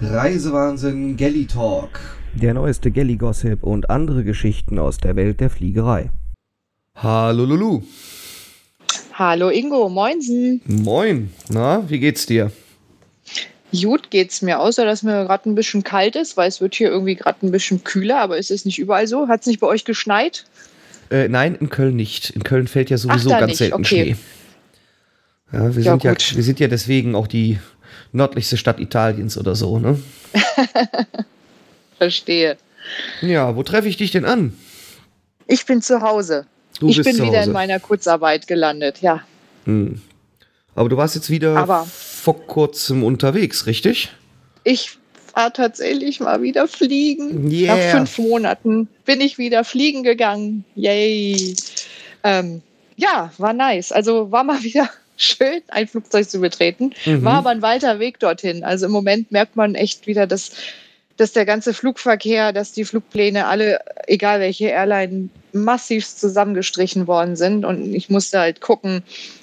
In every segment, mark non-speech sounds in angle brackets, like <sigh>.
Reisewahnsinn Galley Talk. Der neueste Galley-Gossip und andere Geschichten aus der Welt der Fliegerei. Hallo Lulu. Hallo Ingo, moinsen. Moin. Na, wie geht's dir? Gut geht's mir, außer dass mir gerade ein bisschen kalt ist, weil es wird hier irgendwie gerade ein bisschen kühler, aber ist es nicht überall so? Hat es nicht bei euch geschneit? Äh, nein, in Köln nicht. In Köln fällt ja sowieso Ach, da ganz nicht. selten Okay. Schnee. Ja, wir, Ja, sind ja, wir sind ja deswegen auch die nördlichste Stadt Italiens oder so, ne? <laughs> Verstehe. Ja, wo treffe ich dich denn an? Ich bin zu Hause. Du ich bin wieder Hause. in meiner Kurzarbeit gelandet, ja. Hm. Aber du warst jetzt wieder Aber- vor kurzem unterwegs, richtig? Ich war tatsächlich mal wieder fliegen. Yeah. Nach fünf Monaten bin ich wieder fliegen gegangen. Yay. Ähm, ja, war nice. Also war mal <laughs> wieder schön, ein Flugzeug zu betreten. Mhm. War aber ein weiter Weg dorthin. Also im Moment merkt man echt wieder, dass, dass der ganze Flugverkehr, dass die Flugpläne alle, egal welche Airline, massiv zusammengestrichen worden sind. Und ich musste halt gucken,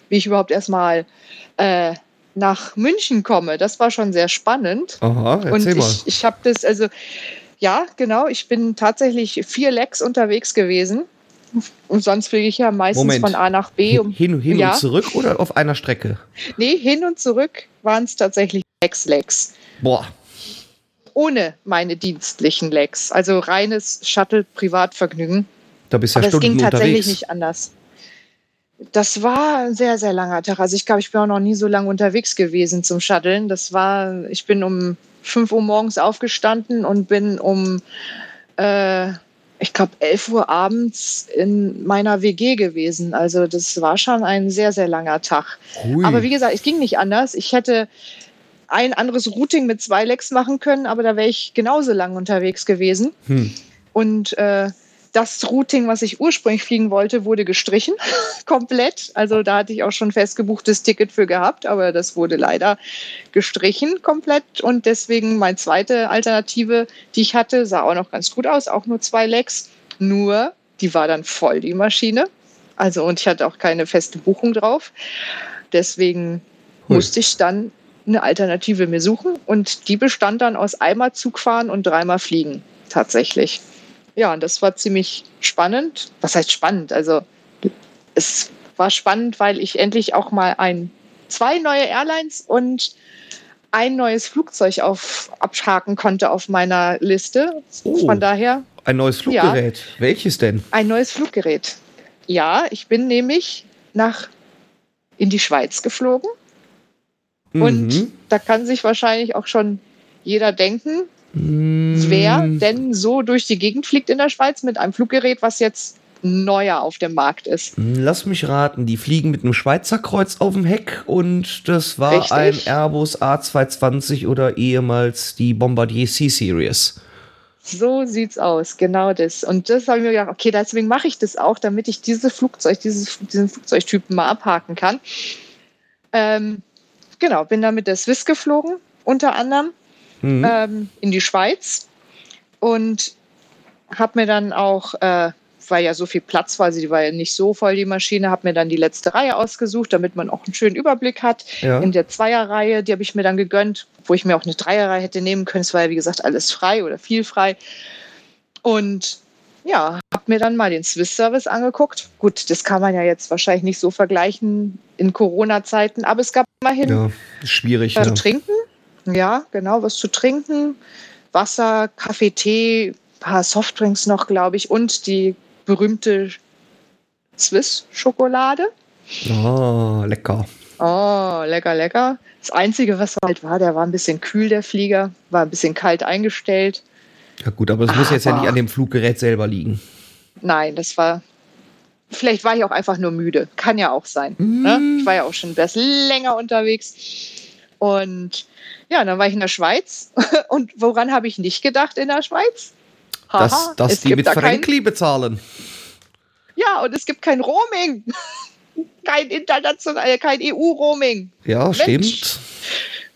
wie ich überhaupt erstmal äh, nach München komme. Das war schon sehr spannend. Aha, Und erzähl mal. ich, ich habe das, also ja, genau, ich bin tatsächlich vier Lecks unterwegs gewesen. Und sonst fliege ich ja meistens Moment. von A nach B. Um, hin hin ja. und zurück oder auf einer Strecke? nee, hin und zurück waren es tatsächlich sechs Lecks. Boah, Ohne meine dienstlichen Lecks. Also reines Shuttle-Privatvergnügen. da bist du ja Aber es Stunden ging tatsächlich unterwegs. nicht anders. Das war ein sehr, sehr langer Tag. Also ich glaube, ich bin auch noch nie so lange unterwegs gewesen zum Shutteln. Das war, ich bin um 5 Uhr morgens aufgestanden und bin um, äh, ich glaube, 11 Uhr abends in meiner WG gewesen. Also das war schon ein sehr, sehr langer Tag. Hui. Aber wie gesagt, es ging nicht anders. Ich hätte ein anderes Routing mit zwei Lecks machen können, aber da wäre ich genauso lang unterwegs gewesen. hm. Und äh, das Routing, was ich ursprünglich fliegen wollte, wurde gestrichen. <laughs> komplett. Also da hatte ich auch schon festgebuchtes Ticket für gehabt, aber das wurde leider gestrichen komplett. Und deswegen meine zweite Alternative, die ich hatte, sah auch noch ganz gut aus, auch nur zwei Lecks. Nur, die war dann voll, die Maschine. Also und ich hatte auch keine feste Buchung drauf. Deswegen Hui. musste ich dann eine Alternative mir suchen. Und die bestand dann aus einmal Zugfahren und dreimal Fliegen tatsächlich. Ja, und das war ziemlich spannend. Was heißt spannend? Also es war spannend, weil ich endlich auch mal ein, zwei neue Airlines und ein neues Flugzeug auf, abhaken konnte auf meiner Liste. Oh. Von daher Ein neues Fluggerät. Welches denn? ein neues Fluggerät. Ja, ich bin nämlich nach in die Schweiz geflogen und Mhm. da kann sich wahrscheinlich auch schon jeder denken, Mhm. wer denn so durch die Gegend fliegt in der Schweiz mit einem Fluggerät, was jetzt neuer auf dem Markt ist. Lass mich raten, die fliegen mit einem Schweizer Kreuz auf dem Heck und das war Richtig. ein Airbus A220 oder ehemals die Bombardier C-Series. So sieht's aus, genau das. Und das habe ich mir gedacht, okay, deswegen mache ich das auch, damit ich dieses Flugzeug, dieses, diesen Flugzeugtypen mal abhaken kann. Ähm, genau, bin dann mit der Swiss geflogen, unter anderem. Mhm. ähm, in die Schweiz und habe mir dann auch, äh, weil ja so viel Platz war, sie war ja nicht so voll, die Maschine, habe mir dann die letzte Reihe ausgesucht, damit man auch einen schönen Überblick hat. ja. In der Zweierreihe, die habe ich mir dann gegönnt, wo ich mir auch eine Dreierreihe hätte nehmen können. Es war ja, wie gesagt, alles frei oder viel frei. Und ja, habe mir dann mal den Swiss-Service angeguckt. Gut, das kann man ja jetzt wahrscheinlich nicht so vergleichen in Corona-Zeiten, aber es gab immerhin ja, schwierig. was Ja. zu trinken. Ja, genau, was zu trinken. Wasser, Kaffee, Tee, paar Softdrinks noch, glaube ich, und die berühmte Swiss-Schokolade. Ah, lecker. Oh, lecker, lecker. Das Einzige, was halt war, der war ein bisschen kühl, der Flieger, war ein bisschen kalt eingestellt. Ja gut, aber das muss jetzt ja Aber- nicht an dem Fluggerät selber liegen. Nein, das war. Vielleicht war ich auch einfach nur müde. Kann ja auch sein. Ne? Ich war ja auch schon etwas länger unterwegs. Und ja, dann war ich in der Schweiz. <laughs> Und woran habe ich nicht gedacht in der Schweiz? Dass, Haha, dass es die mit kein, Frankli bezahlen. Ja, und es gibt kein Roaming. <laughs> kein international, kein EU-Roaming. Ja, Mensch. stimmt.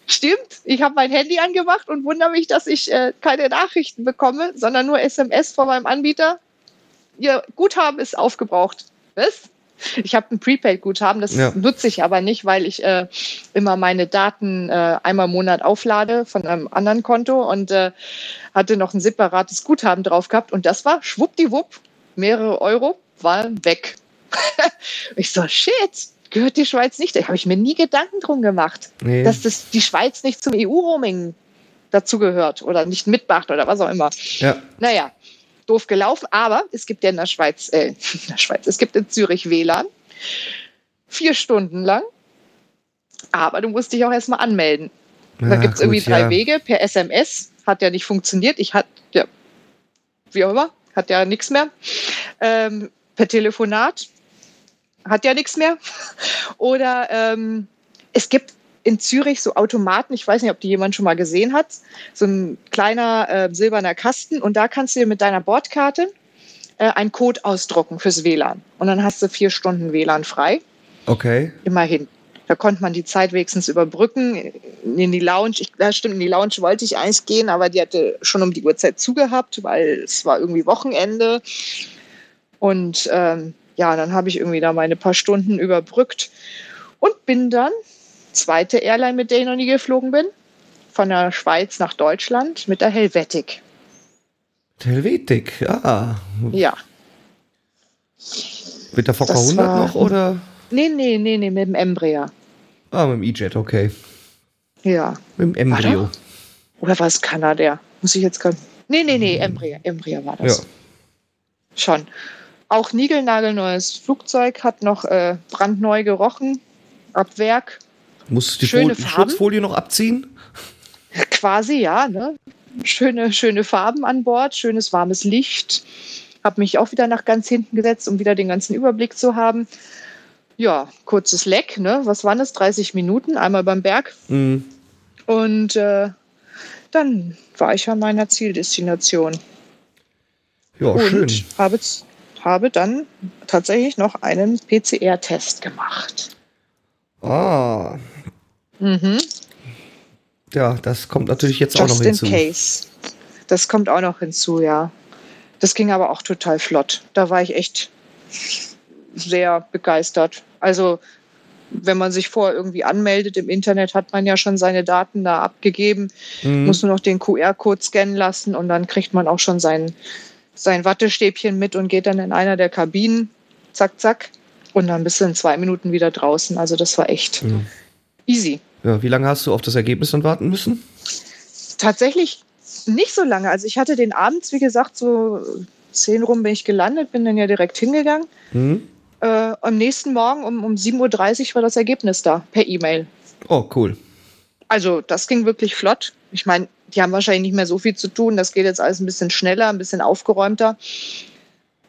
Stimmt, ich habe mein Handy angemacht und wundere mich, dass ich äh, keine Nachrichten bekomme, sondern nur SMS von meinem Anbieter. Ihr Guthaben ist aufgebraucht. Was? Ich habe ein Prepaid-Guthaben, das Ja. nutze ich aber nicht, weil ich äh, immer meine Daten äh, einmal im Monat auflade von einem anderen Konto und äh, hatte noch ein separates Guthaben drauf gehabt und das war schwuppdiwupp, mehrere Euro, waren weg. <laughs> ich so, shit, gehört die Schweiz nicht? Da habe ich mir nie Gedanken drum gemacht, Nee. dass das die Schweiz nicht zum EU-Roaming dazugehört oder nicht mitmacht oder was auch immer. ja. Naja, doof gelaufen, aber es gibt ja in der Schweiz, äh, <laughs> in der Schweiz, es gibt in Zürich WLAN. Vier Stunden lang. Aber du musst dich auch erstmal anmelden. Da Ja, gibt es irgendwie drei ja. Wege. Per SMS hat ja nicht funktioniert. Ich hatte, ja, wie auch immer, hat ja nichts mehr. Ähm, per Telefonat hat ja nichts mehr. <laughs> Oder ähm, es gibt in Zürich so Automaten, ich weiß nicht, ob die jemand schon mal gesehen hat, so ein kleiner äh, silberner Kasten und da kannst du dir mit deiner Bordkarte äh, einen Code ausdrucken fürs WLAN. Und dann hast du vier Stunden WLAN frei Okay. immerhin. Da konnte man die Zeit wenigstens überbrücken. In die Lounge, ich, ja, stimmt, in die Lounge wollte ich eigentlich gehen, aber die hatte schon um die Uhrzeit zugehabt, weil es war irgendwie Wochenende. Und ähm, ja, dann habe ich irgendwie da meine paar Stunden überbrückt und bin dann, zweite Airline, mit der ich noch nie geflogen bin, von der Schweiz nach Deutschland mit der Helvetic. Helvetik, ja. Ja. Mit der Fokker Das 100 war- noch oder? Nee, nee, nee, nee, mit dem Embraer. Ah, mit dem E-Jet, okay. Ja. Mit dem Embryo. Oder war es Kanadair? Muss ich jetzt gar Nee, nee, nee, Embraer. Embraer war das. Ja. Schon. Auch niegelnagelneues Flugzeug, hat noch äh, brandneu gerochen. Ab Werk. Musst du die, Schöne Fol Farben. Schutzfolie noch abziehen? <laughs> Quasi, ja. Ne? Schöne, schöne Farben an Bord, schönes warmes Licht. Habe mich auch wieder nach ganz hinten gesetzt, um wieder den ganzen Überblick zu haben. Ja, kurzes Leck, ne? Was waren das? 30 Minuten, einmal beim Berg. Mhm. Und äh, dann war ich an meiner Zieldestination. Ja, und schön. Habe, habe dann tatsächlich noch einen PCR-Test gemacht. Ah, Mhm. ja, das kommt natürlich jetzt auch Just noch in hinzu. case. Das kommt auch noch hinzu, ja. Das ging aber auch total flott. Da war ich echt sehr begeistert. Also, wenn man sich vorher irgendwie anmeldet im Internet, hat man ja schon seine Daten da abgegeben, Mhm. muss nur noch den QR-Code scannen lassen und dann kriegt man auch schon sein, sein Wattestäbchen mit und geht dann in einer der Kabinen, zack, zack, und dann bist du in zwei Minuten wieder draußen. Also das war echt Ja. easy. Ja, wie lange hast du auf das Ergebnis dann warten müssen? Tatsächlich nicht so lange. Also ich hatte den abends, wie gesagt, so zehn rum bin ich gelandet, bin dann ja direkt hingegangen. Mhm. Äh, am nächsten Morgen um, um 7.30 Uhr war das Ergebnis da, per E-Mail. Oh, cool. Also das ging wirklich flott. Ich meine, die haben wahrscheinlich nicht mehr so viel zu tun. Das geht jetzt alles ein bisschen schneller, ein bisschen aufgeräumter.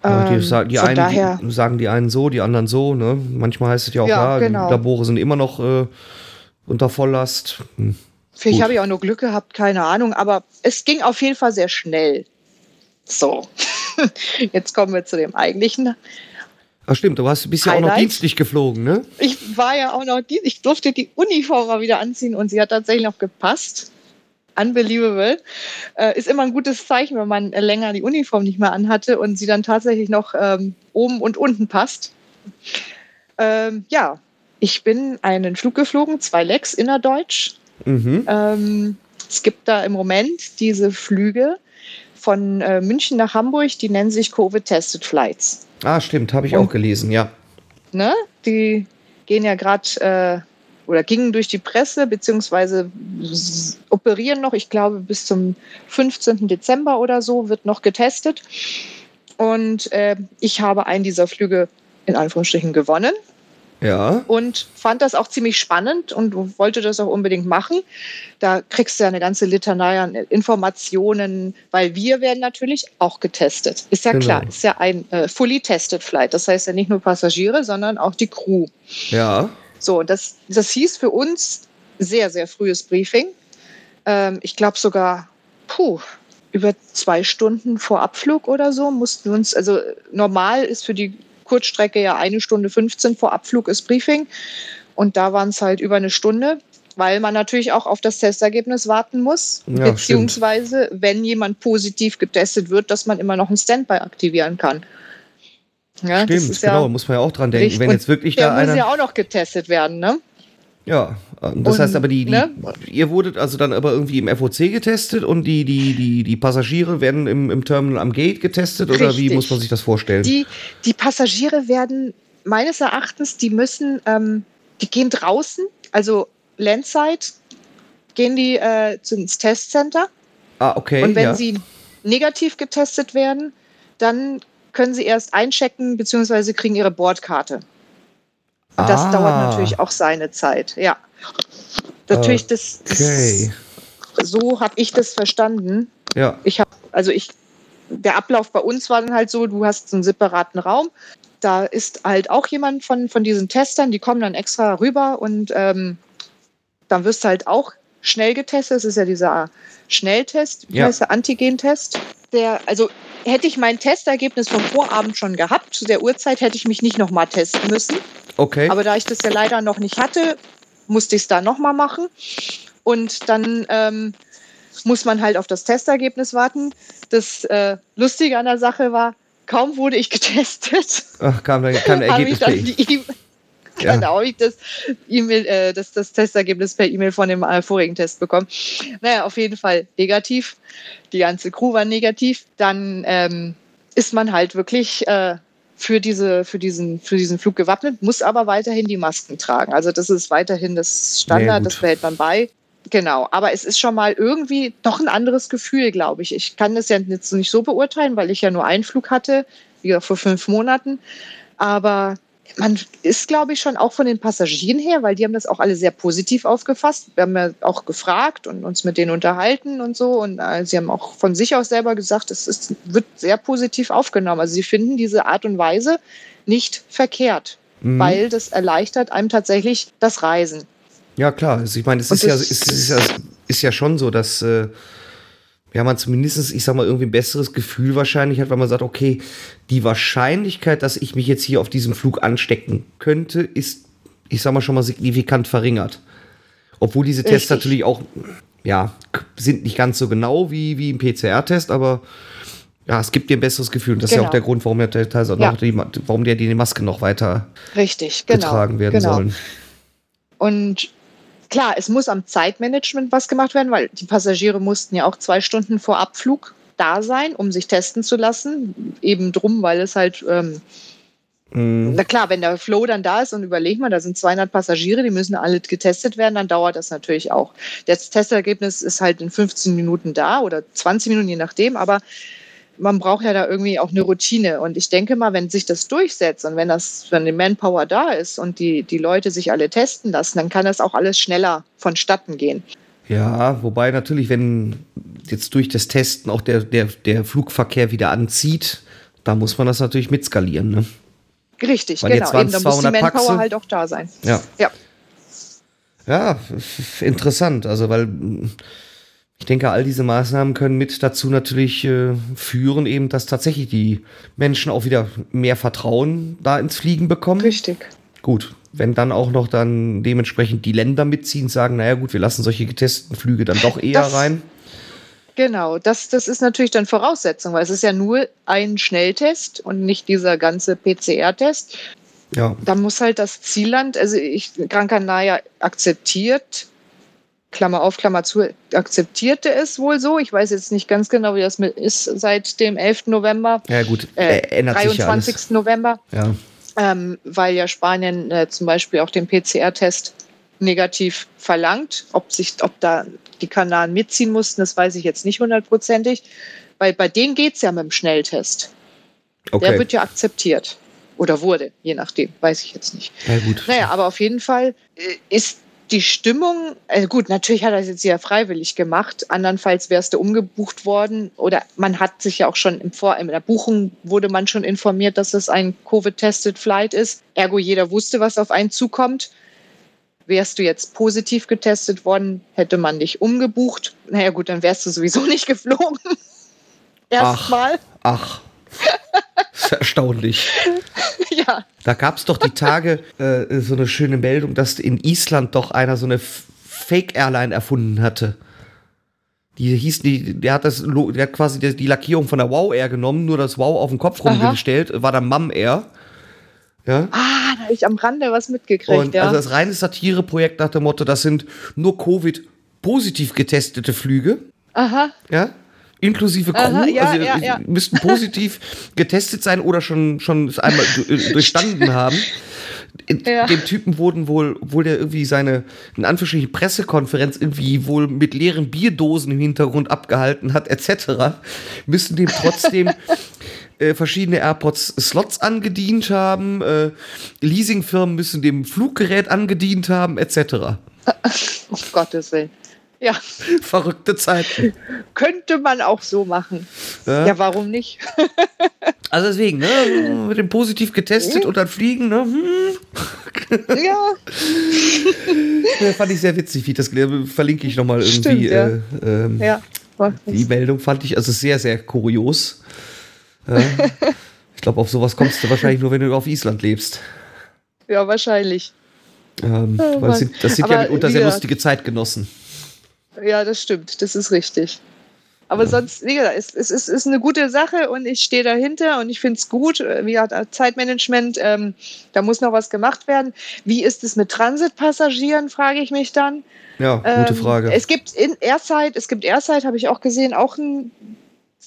Ja, die, Ähm, sagen, die von einen daher, sagen die einen so, die anderen so. Ne? Manchmal heißt es ja auch, Ja, ja, genau. die Labore sind immer noch äh, unter Volllast. Hm. vielleicht habe ich auch nur Glück gehabt, keine Ahnung. Aber es ging auf jeden Fall sehr schnell. So, <laughs> jetzt kommen wir zu dem eigentlichen. Ach stimmt, du hast, bist ja auch noch Highlight? dienstlich geflogen, ne? Ich war ja auch noch, ich durfte die Uniform mal wieder anziehen und sie hat tatsächlich noch gepasst. Unbelievable. Äh, ist immer ein gutes Zeichen, wenn man länger die Uniform nicht mehr anhatte und sie dann tatsächlich noch ähm, oben und unten passt. Ähm, ja, ich bin einen Flug geflogen, zwei Lecks innerdeutsch. Mhm. Ähm, es gibt da im Moment diese Flüge von äh, München nach Hamburg, die nennen sich Covid-Tested Flights. Ah, stimmt, habe ich Und- auch gelesen, ja. ne? Die gehen ja gerade äh, oder gingen durch die Presse, beziehungsweise operieren noch, ich glaube, bis zum 15. Dezember oder so wird noch getestet. Und äh, ich habe einen dieser Flüge in Anführungsstrichen gewonnen Ja. und fand das auch ziemlich spannend und wollte das auch unbedingt machen. Da kriegst du ja eine ganze Litanei an Informationen, weil wir werden natürlich auch getestet. Ist ja Genau. klar, ist ja ein äh, fully tested Flight. Das heißt ja nicht nur Passagiere, sondern auch die Crew. Ja. So, das, das hieß für uns sehr, sehr frühes Briefing. Ähm, ich glaube sogar, puh, über zwei Stunden vor Abflug oder so mussten wir uns, also normal ist für die Kurzstrecke ja eine Stunde 15 vor Abflug ist Briefing. Und da waren es halt über eine Stunde, weil man natürlich auch auf das Testergebnis warten muss. Ja, beziehungsweise, wenn jemand positiv getestet wird, dass man immer noch ein Standby aktivieren kann. Ja, Stimmt, genau, ja muss man ja auch dran denken. richtig. Wenn jetzt wirklich der da muss einer. ja auch noch getestet werden, ne? Ja, das Und, heißt aber, die, die, ne? ihr wurdet also dann aber irgendwie im FOC getestet und die, die, die, die Passagiere werden im, im Terminal am Gate getestet oder wie Richtig. muss man sich das vorstellen? Die, die Passagiere werden meines Erachtens, die müssen, ähm, die gehen draußen, also Landside, gehen die äh, ins Testcenter ah, okay. und wenn ja. sie negativ getestet werden, dann können sie erst einchecken bzw. kriegen ihre Bordkarte. Und das Ah. dauert natürlich auch seine Zeit, ja. Natürlich, das, Okay. das so habe ich das verstanden. Ja, ich habe, also ich, der Ablauf bei uns war dann halt so, du hast einen separaten Raum, da ist halt auch jemand von, von diesen Testern, die kommen dann extra rüber und ähm, dann wirst du halt auch schnell getestet. Das ist ja dieser Schnelltest, wie Ja. heißt der Antigentest. Der, also hätte ich mein Testergebnis vom Vorabend schon gehabt, zu der Uhrzeit hätte ich mich nicht nochmal testen müssen. okay. Aber da ich das ja leider noch nicht hatte, musste ich es da nochmal machen. Und dann ähm, muss man halt auf das Testergebnis warten. Das äh, Lustige an der Sache war, kaum wurde ich getestet, Ach, kam, da- kam ein <laughs> Ergebnis <laughs> dann Ja. Habe ich das, E-Mail, äh, das, das Testergebnis per E-Mail von dem äh, vorigen Test bekommen. Naja, auf jeden Fall negativ. Die ganze Crew war negativ. Dann ähm, ist man halt wirklich äh, für, diese, für, diesen, für diesen Flug gewappnet, muss aber weiterhin die Masken tragen. Also das ist weiterhin das Standard, gut. das behält man bei. Genau, aber es ist schon mal irgendwie doch ein anderes Gefühl, glaube ich. Ich kann das ja jetzt nicht so beurteilen, weil ich ja nur einen Flug hatte, wie gesagt, vor fünf Monaten. Aber man ist, glaube ich, schon auch von den Passagieren her, weil die haben das auch alle sehr positiv aufgefasst. Wir haben ja auch gefragt und uns mit denen unterhalten und so. Und äh, sie haben auch von sich aus selber gesagt, es ist, wird sehr positiv aufgenommen. Also sie finden diese Art und Weise nicht verkehrt, Mhm. weil das erleichtert einem tatsächlich das Reisen. Ja, klar. Also ich meine, es Und ist ja, es ist, ja, ist ja schon so, dass äh, ja, man zumindest, ich sag mal, irgendwie ein besseres Gefühl wahrscheinlich hat, weil man sagt, okay, die Wahrscheinlichkeit, dass ich mich jetzt hier auf diesem Flug anstecken könnte, ist, ich sag mal, schon mal signifikant verringert. Obwohl diese Tests Richtig. natürlich auch, ja, sind nicht ganz so genau wie, wie im PCR-Test, aber ja, es gibt dir ein besseres Gefühl. Und das ist ja Genau. auch der Grund, warum der teilweise auch Ja. noch die, warum der die Maske noch weiter Richtig, genau. getragen werden genau. sollen. Und klar, es muss am Zeitmanagement was gemacht werden, weil die Passagiere mussten ja auch zwei Stunden vor Abflug da sein, um sich testen zu lassen. Eben drum, weil es halt, ähm, Mhm. na klar, wenn der Flow dann da ist und überleg mal, da sind 200 Passagiere, die müssen alle getestet werden, dann dauert das natürlich auch. Das Testergebnis ist halt in 15 Minuten da oder 20 Minuten, je nachdem, aber man braucht ja da irgendwie auch eine Routine. Und ich denke mal, wenn sich das durchsetzt und wenn das, wenn die Manpower da ist und die, die Leute sich alle testen lassen, dann kann das auch alles schneller vonstatten gehen. Ja, wobei natürlich, wenn jetzt durch das Testen auch der, der, der Flugverkehr wieder anzieht, da muss man das natürlich mitskalieren. Ne? Richtig, Weil genau. Eben, da muss die 200 Manpower Paxe. halt auch da sein. Ja. Ja. Ja, interessant. Also, weil ich denke, all diese Maßnahmen können mit dazu natürlich äh, führen, eben, dass tatsächlich die Menschen auch wieder mehr Vertrauen da ins Fliegen bekommen. Richtig. Gut, wenn dann auch noch dann dementsprechend die Länder mitziehen, sagen, naja gut, wir lassen solche getesteten Flüge dann doch eher Das- rein. Genau, das, das ist natürlich dann Voraussetzung, weil es ist ja nur ein Schnelltest und nicht dieser ganze PCR-Test. Ja, Da muss halt das Zielland, also ich, Gran Canaria akzeptiert, Klammer auf, Klammer zu, akzeptierte es wohl so. Ich weiß jetzt nicht ganz genau, wie das mit ist seit dem 11. November, ja gut, äh, ändert sich ja 23. November, Ja. ähm, weil ja Spanien äh, zum Beispiel auch den PCR-Test negativ verlangt. Ob, sich, ob da die Kanaren mitziehen mussten, das weiß ich jetzt nicht hundertprozentig. Weil bei denen geht es ja mit dem Schnelltest. Der Okay. wird ja akzeptiert. Oder wurde, je nachdem, weiß ich jetzt nicht. Ja, gut. Naja, aber auf jeden Fall äh, ist die Stimmung, äh gut, natürlich hat er es jetzt ja freiwillig gemacht, andernfalls wärst du umgebucht worden oder man hat sich ja auch schon im Vor in der Buchung wurde man schon informiert, dass es ein Covid-tested Flight ist. Ergo jeder wusste, was auf einen zukommt. Wärst du jetzt positiv getestet worden, hätte man dich umgebucht. Naja gut, dann wärst du sowieso <laughs> nicht geflogen. Erstmal. Ach. Das ist erstaunlich. <laughs> Ja. Da gab es doch die Tage äh, so eine schöne Meldung, dass in Island doch einer so eine Fake-Airline erfunden hatte. Die hieß, die, der hat das, der hat quasi die, die Lackierung von der Wow Air genommen, nur das Wow auf den Kopf Aha. rumgestellt, war dann Mum Air. Ja. Ah, da habe ich am Rande was mitgekriegt, Und ja. also das reine Satireprojekt nach dem Motto, das sind nur Covid-positiv getestete Flüge, Aha, ja. Inklusive Crew, Aha, ja, also ja, ja. müssten positiv <laughs> getestet sein oder schon, schon einmal äh, durchstanden haben. Ja. Dem Typen wurden wohl, wohl der irgendwie seine, in Anführungsstrichen, Pressekonferenz irgendwie wohl mit leeren Bierdosen im Hintergrund abgehalten hat, etc., müssen dem trotzdem <laughs> äh, verschiedene AirPods Slots angedient haben, äh, Leasingfirmen müssen dem Fluggerät angedient haben, etc. <laughs> um Gottes Willen. Ja, <laughs> Verrückte Zeiten. könnte man auch so machen. Ja. Ja, warum nicht? <laughs> Also deswegen, ne, mit dem positiv getestet und dann fliegen, ne, hm, <laughs> ja, Ja, fand ich sehr witzig, wie das habe. verlinke ich nochmal irgendwie. Stimmt, ja. äh, ähm, ja. Die Meldung fand ich also sehr, sehr kurios. Ja. ich glaube, auf sowas kommst du wahrscheinlich nur, wenn du auf Island lebst. Ja, wahrscheinlich. Ähm, Oh das sind, das sind ja mitunter sehr lustige Zeitgenossen. Ja, das stimmt. Das ist richtig. Aber sonst, wie gesagt, es, es ist, ist eine gute Sache und ich stehe dahinter und ich finde es gut. Wie gesagt, Zeitmanagement, ähm, da muss noch was gemacht werden. Wie ist es mit Transitpassagieren, frage ich mich dann. Ja, gute Ähm, Frage. Es gibt in Airside, es gibt Airside, habe ich auch gesehen, auch ein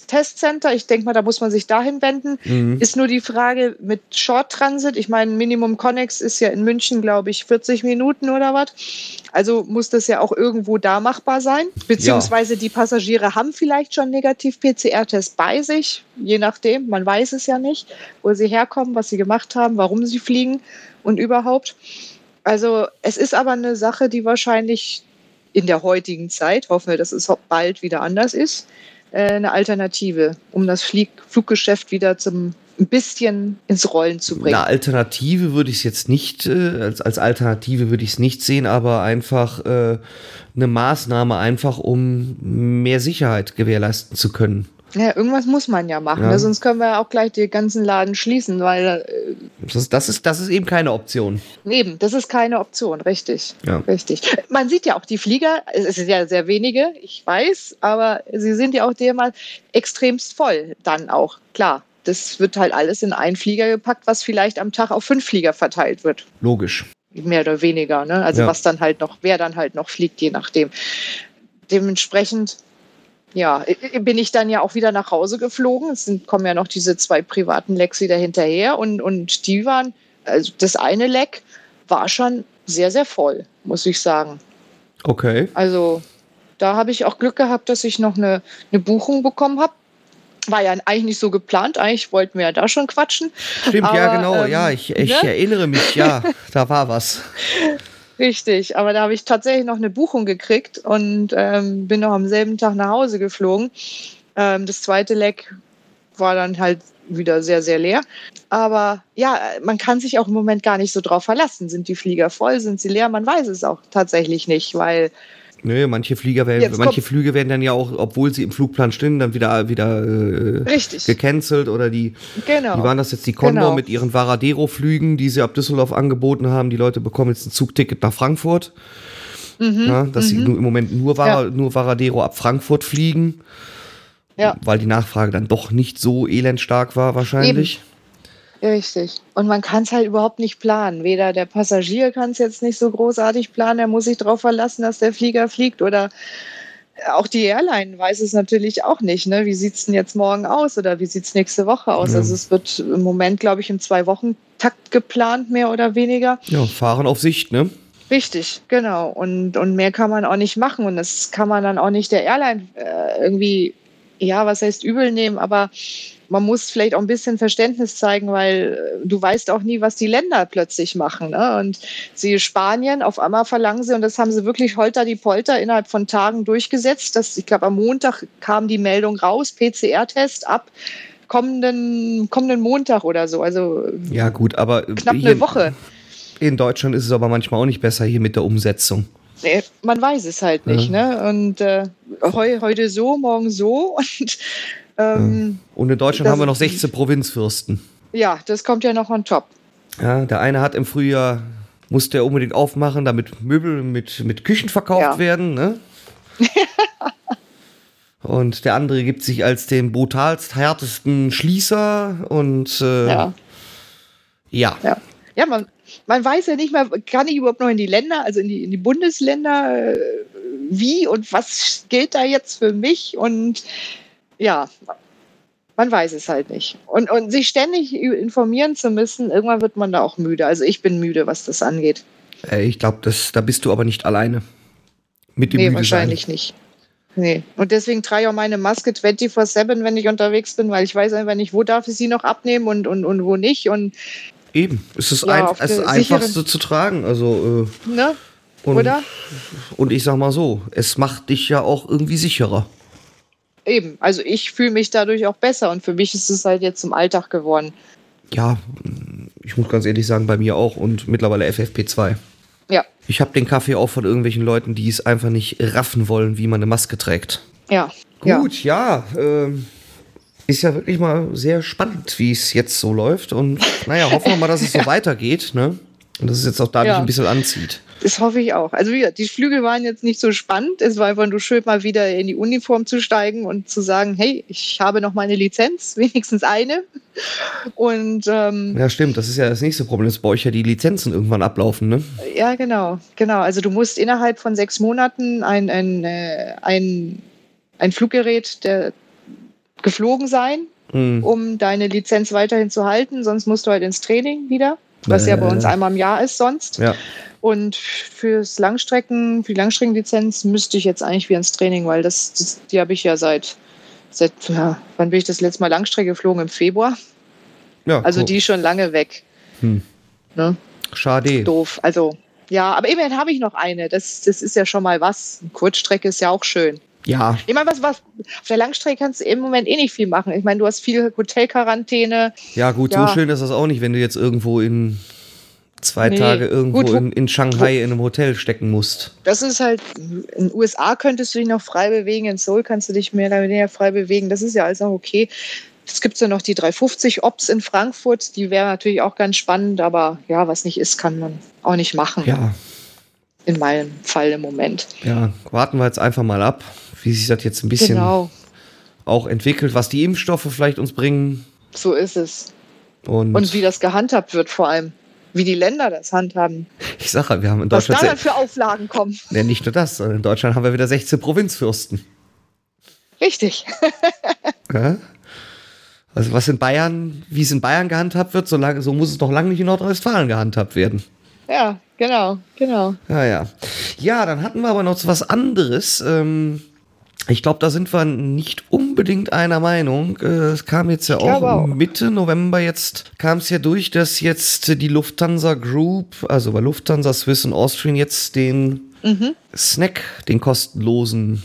Testcenter. Ich denke mal, da muss man sich dahin wenden. Mhm. Ist nur die Frage mit Short Transit. Ich meine, Minimum Connex ist ja in München, glaube ich, 40 Minuten oder was. Also muss das ja auch irgendwo da machbar sein. Beziehungsweise die Passagiere haben vielleicht schon negativ PCR-Test bei sich, je nachdem. Man weiß es ja nicht, wo sie herkommen, was sie gemacht haben, warum sie fliegen und überhaupt. Also es ist aber eine Sache, die wahrscheinlich in der heutigen Zeit, hoffen wir, dass es bald wieder anders ist, eine Alternative, um das Flieg Fluggeschäft wieder zum ein bisschen ins Rollen zu bringen. Eine Alternative würde ich es jetzt nicht, äh, als, als Alternative würde ich es nicht sehen, aber einfach äh, eine Maßnahme, einfach um mehr Sicherheit gewährleisten zu können. Ja, irgendwas muss man ja machen, Ja. Ne? sonst können wir ja auch gleich den ganzen Laden schließen, weil äh, Das, das, ist, das ist eben keine Option. eben, das ist keine Option, richtig. Ja. Richtig. Man sieht ja auch die Flieger, es sind ja sehr wenige, ich weiß, aber sie sind ja auch dermal extremst voll dann auch, klar. Das wird halt alles in einen Flieger gepackt, was vielleicht am Tag auf fünf Flieger verteilt wird. Logisch. mehr oder weniger. Ne? Also Ja. was dann halt noch, wer dann halt noch fliegt, je nachdem. Dementsprechend, ja, bin ich dann ja auch wieder nach Hause geflogen. Es sind, kommen ja noch diese zwei privaten Lecks wieder hinterher und, und die waren, also das eine Leck war schon sehr, sehr voll, muss ich sagen. Okay. Also da habe ich auch Glück gehabt, dass ich noch eine, eine Buchung bekommen habe. War ja eigentlich nicht so geplant, eigentlich wollten wir ja da schon quatschen. Stimmt, ja, Aber, genau. ähm, ja, ich, ich ne? erinnere mich, ja, <laughs> da war was. Richtig, aber da habe ich tatsächlich noch eine Buchung gekriegt und ähm, bin noch am selben Tag nach Hause geflogen. Ähm, das zweite Leck war dann halt wieder sehr, sehr leer. Aber ja, man kann sich auch im Moment gar nicht so drauf verlassen. Sind die Flieger voll, sind sie leer? Man weiß es auch tatsächlich nicht, weil Nö, manche Flieger werden, Jetzt manche kommt- Flüge werden dann ja auch, obwohl sie im Flugplan stehen, dann wieder, wieder äh, richtig, gecancelt oder die, genau. wie waren das jetzt, die Condor Genau. mit ihren Varadero-Flügen, die sie ab Düsseldorf angeboten haben. Die Leute bekommen jetzt ein Zugticket nach Frankfurt. Mhm, Ja, dass sie nur, im Moment nur, Vara, nur Varadero ab Frankfurt fliegen. Ja. Weil die Nachfrage dann doch nicht so elendstark war wahrscheinlich. Richtig. Und man kann es halt überhaupt nicht planen. Weder der Passagier kann es jetzt nicht so großartig planen, er muss sich darauf verlassen, dass der Flieger fliegt. Oder auch die Airline weiß es natürlich auch nicht. Ne? Wie sieht es denn jetzt morgen aus oder wie sieht es nächste Woche aus? Ja. Also es wird im Moment, glaube ich, im Zwei-Wochen-Takt geplant, mehr oder weniger. Ja, fahren auf Sicht, ne? Richtig, genau. Und, und mehr kann man auch nicht machen. Und das kann man dann auch nicht der Airline äh, irgendwie, ja, was heißt übel nehmen, aber man muss vielleicht auch ein bisschen Verständnis zeigen, weil äh, du weißt auch nie, was die Länder plötzlich machen. Ne? Und sie Spanien, auf einmal verlangen sie, und das haben sie wirklich holter die Polter innerhalb von Tagen durchgesetzt. Das, ich glaube, am Montag kam die Meldung raus, PCR-Test ab kommenden, kommenden Montag oder so. Also Ja, gut, aber knapp eine Woche. in Deutschland ist es aber manchmal auch nicht besser hier mit der Umsetzung. Man weiß es halt nicht, ne? Und äh, heu, heute so, morgen so. <laughs> Und ähm, Und in Deutschland haben wir noch 16 Provinzfürsten. ja, das kommt ja noch on top. Ja, der eine hat im Frühjahr, musste er unbedingt aufmachen, damit Möbel mit, mit Küchen verkauft Ja. werden, ne? <laughs> Und der andere gibt sich als den brutalst härtesten Schließer und äh, Ja. ja. Ja, ja man, man weiß ja nicht mal, kann ich überhaupt noch in die Länder, also in die, in die Bundesländer, äh, wie und was gilt da jetzt für mich? Und ja, man weiß es halt nicht. Und, und sich ständig informieren zu müssen, irgendwann wird man da auch müde. Also ich bin müde, was das angeht. Äh, Ich glaube, da bist du aber nicht alleine. Mit dem Nee, Müde wahrscheinlich nicht. Nee. Und deswegen trage ich auch meine Maske 24-7, wenn ich unterwegs bin, weil ich weiß einfach nicht, wo darf ich sie noch abnehmen und, und, und wo nicht. Und Eben. Es ist, Ja, ein, es ist einfachste zu tragen. Also, äh, ne? und, Oder? Und ich sag mal so, es macht dich ja auch irgendwie sicherer. Eben. Also ich fühle mich dadurch auch besser und für mich ist es halt jetzt zum Alltag geworden. Ja, ich muss ganz ehrlich sagen, bei mir auch und mittlerweile FFP2. Ja, Ich habe den Kaffee auch von irgendwelchen Leuten, die es einfach nicht raffen wollen, wie man eine Maske trägt. ja. Ja. Gut, ja, ähm, ist ja wirklich mal sehr spannend, wie es jetzt so läuft. Und naja, hoffen wir mal, dass es so <laughs> weitergeht, ne? Und dass es jetzt auch dadurch Ja. ein bisschen anzieht. Das hoffe ich auch. Also wie gesagt, die Flüge waren jetzt nicht so spannend. Es war einfach nur schön, mal wieder in die Uniform zu steigen und zu sagen, hey, ich habe noch meine Lizenz, <laughs> wenigstens eine. Und ähm, Ja, stimmt, das ist ja das nächste Problem, dass bei euch ja die Lizenzen irgendwann ablaufen, ne? ja, genau, genau. Also du musst innerhalb von sechs Monaten ein, ein, äh, ein, ein Fluggerät der geflogen sein, Mhm. um deine Lizenz weiterhin zu halten. Sonst musst du halt ins Training wieder, was ja bei uns Äh. einmal im Jahr ist sonst. Ja. Und fürs Langstrecken, für die Langstreckenlizenz müsste ich jetzt eigentlich wieder ins Training, weil das, das die habe ich ja seit, seit ja, wann bin ich das letzte Mal Langstrecke geflogen? Im Februar. ja Also cool. die schon lange weg. Hm. Ne? Schade. Doof. Also ja, aber immerhin habe ich noch eine. Das, das ist ja schon mal was. Kurzstrecke ist ja auch schön. Ja, Ich meine, was, was, auf der Langstrecke kannst du im Moment eh nicht viel machen. Ich meine, du hast viel Hotelquarantäne. ja, gut, Ja. so schön ist das auch nicht, wenn du jetzt irgendwo in zwei Nee, Tage irgendwo gut, in, in Shanghai in einem Hotel stecken musst. Das ist halt, in den USA könntest du dich noch frei bewegen, in Seoul kannst du dich mehr oder weniger frei bewegen. Das ist ja alles auch okay. Es gibt ja noch die 350 Ops in Frankfurt, die wäre natürlich auch ganz spannend, aber ja, was nicht ist, kann man auch nicht machen. Ja, In meinem Fall im Moment. ja, warten wir jetzt einfach mal ab, wie sich das jetzt ein bisschen Genau, auch entwickelt, was die Impfstoffe vielleicht uns bringen. so ist es. Und, Und wie das gehandhabt wird vor allem. Wie die Länder das handhaben. ich sage, wir haben in Was da Deutschland, dann für Auflagen kommen. ja, nicht nur das, sondern in Deutschland haben wir wieder 16 Provinzfürsten. Richtig. <laughs> Ja? Also was in Bayern, wie es in Bayern gehandhabt wird, so, lange, so muss es doch lange nicht in Nordrhein-Westfalen gehandhabt werden. Ja, genau, genau. Ja, ja. Ja, dann hatten wir aber noch was anderes. Ähm, ich glaube, da sind wir nicht unbedingt einer Meinung. Äh, Es kam jetzt ja auch, auch. Mitte November jetzt, kam es ja durch, dass jetzt die Lufthansa Group, also bei Lufthansa, Swiss und Austrian jetzt den Mhm. Snack, den kostenlosen,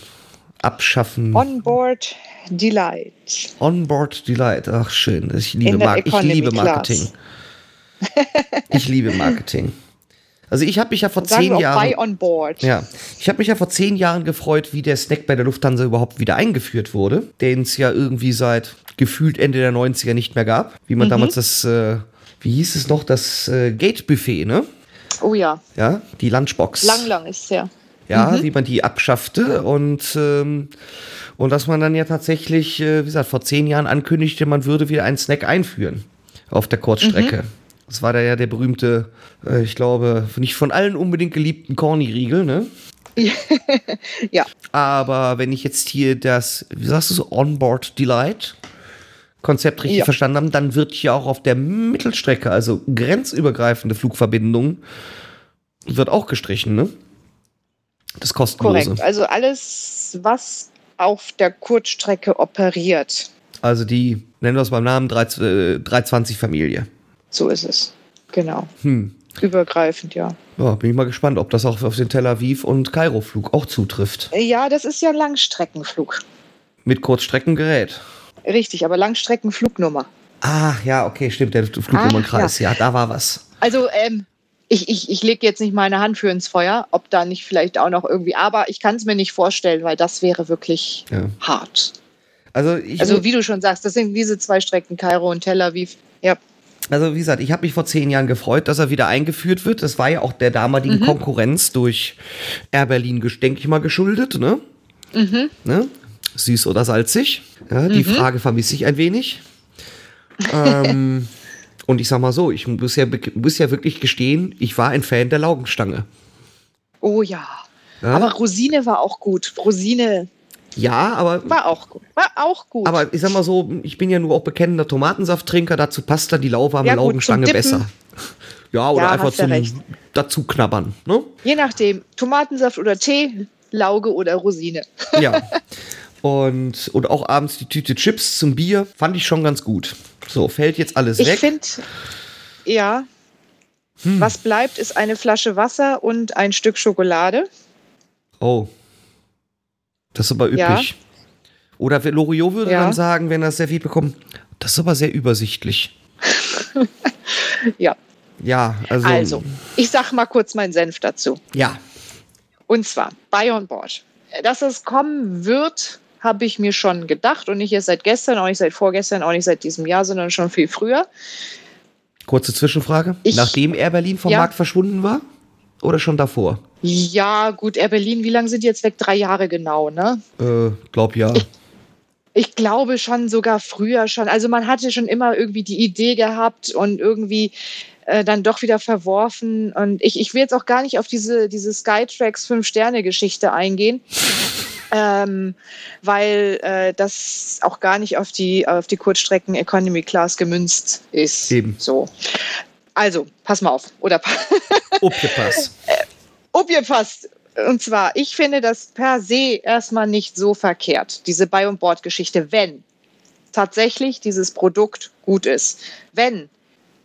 abschaffen. Onboard Delight. Onboard Delight. Ach, schön. Ich liebe, Mar <laughs> ich liebe. Marketing. ich liebe Marketing. Also ich habe mich ja vor Sagen zehn Jahren. on board. Ja, ich habe mich ja vor zehn Jahren gefreut, wie der Snack bei der Lufthansa überhaupt wieder eingeführt wurde, den es ja irgendwie seit gefühlt Ende der 90er nicht mehr gab. Wie man damals das, äh, wie hieß es noch, das äh, Gate-Buffet, ne? Oh ja, Ja, die Lunchbox. lang, lang ist es her. Ja, wie man die abschaffte und, ähm, und dass man dann ja tatsächlich, äh, wie gesagt, vor zehn Jahren ankündigte, man würde wieder einen Snack einführen auf der Kurzstrecke. Das war da ja der berühmte, äh, ich glaube, nicht von allen unbedingt geliebten Corny-Riegel, ne? <laughs> Ja, Aber wenn ich jetzt hier das, wie sagst du so, Onboard Delight Konzept richtig Ja. verstanden habe, dann wird hier auch auf der Mittelstrecke, also grenzübergreifende Flugverbindung, wird auch gestrichen, ne? Das kostenlose. korrekt. Also alles, was auf der Kurzstrecke operiert. Also die, nennen wir es beim Namen, 3, äh, 320 Familie. So ist es. Genau. Hm. Übergreifend, ja. Ja, bin ich mal gespannt, ob das auch auf den Tel Aviv und Kairo-Flug auch zutrifft. Ja, das ist ja Langstreckenflug. Mit Kurzstreckengerät. Richtig, aber Langstreckenflugnummer. Ah, ja, okay, stimmt, der Flugnummernkreis. ja. da war was. Also, ähm, ich, ich, ich lege jetzt nicht meine Hand für ins Feuer, ob da nicht vielleicht auch noch irgendwie, aber ich kann es mir nicht vorstellen, weil das wäre wirklich Ja. hart. Also, ich, Also, wie du schon sagst, das sind diese zwei Strecken, Kairo und Tel Aviv. Ja, Also wie gesagt, ich habe mich vor zehn Jahren gefreut, dass er wieder eingeführt wird. Das war ja auch der damaligen Konkurrenz durch Air Berlin, denke ich mal, geschuldet. Ne? Ne? süß oder salzig? Ja, die Frage vermisse ich ein wenig. ähm, <laughs> und ich sag mal so, ich muss ja, muss ja wirklich gestehen, ich war ein Fan der Laugenstange. Oh ja. Ja? Aber Rosine war auch gut. Rosine Ja, aber, war auch gut. War auch gut. aber ich sag mal so, ich bin ja nur auch bekennender Tomatensafttrinker, dazu passt dann die lauwarme Ja, gut, Laugenstange besser. Ja, oder Ja, einfach ja zum recht. dazu knabbern. Ne? Je nachdem, Tomatensaft oder Tee, Lauge oder Rosine. <laughs> Ja. Und, und auch abends die Tüte Chips zum Bier fand ich schon ganz gut. So, fällt jetzt alles Ich weg. finde, ja, Hm. was bleibt, ist eine Flasche Wasser und ein Stück Schokolade. Oh. Das ist aber üppig. Ja. Oder Loriot würde Ja. dann sagen, wenn er das serviert bekommt, das ist aber sehr übersichtlich. <laughs> Ja, Ja, also. also, ich sag mal kurz meinen Senf dazu. Ja. Und zwar Buy on Board. Dass es kommen wird, habe ich mir schon gedacht und nicht erst seit gestern, auch nicht seit vorgestern, auch nicht seit diesem Jahr, sondern schon viel früher. Kurze Zwischenfrage. Ich- Nachdem Air Berlin vom Ja. Markt verschwunden war? Oder schon davor? Ja, gut, Air Berlin, wie lange sind die jetzt weg? Drei Jahre genau, ne? Äh, glaub ja. Ich glaube schon sogar früher schon. Also man hatte schon immer irgendwie die Idee gehabt und irgendwie äh, dann doch wieder verworfen. Und ich, ich will jetzt auch gar nicht auf diese, diese Skytrax Fünf-Sterne-Geschichte eingehen. <laughs> Ähm, weil äh, das auch gar nicht auf die, auf die Kurzstrecken Economy Class gemünzt ist. Eben. So. Also, pass mal auf. Oder Aufgepasst. <laughs> passt. Und zwar, ich finde das per se erstmal nicht so verkehrt, diese Buy-on-Board-Geschichte, wenn tatsächlich dieses Produkt gut ist. Wenn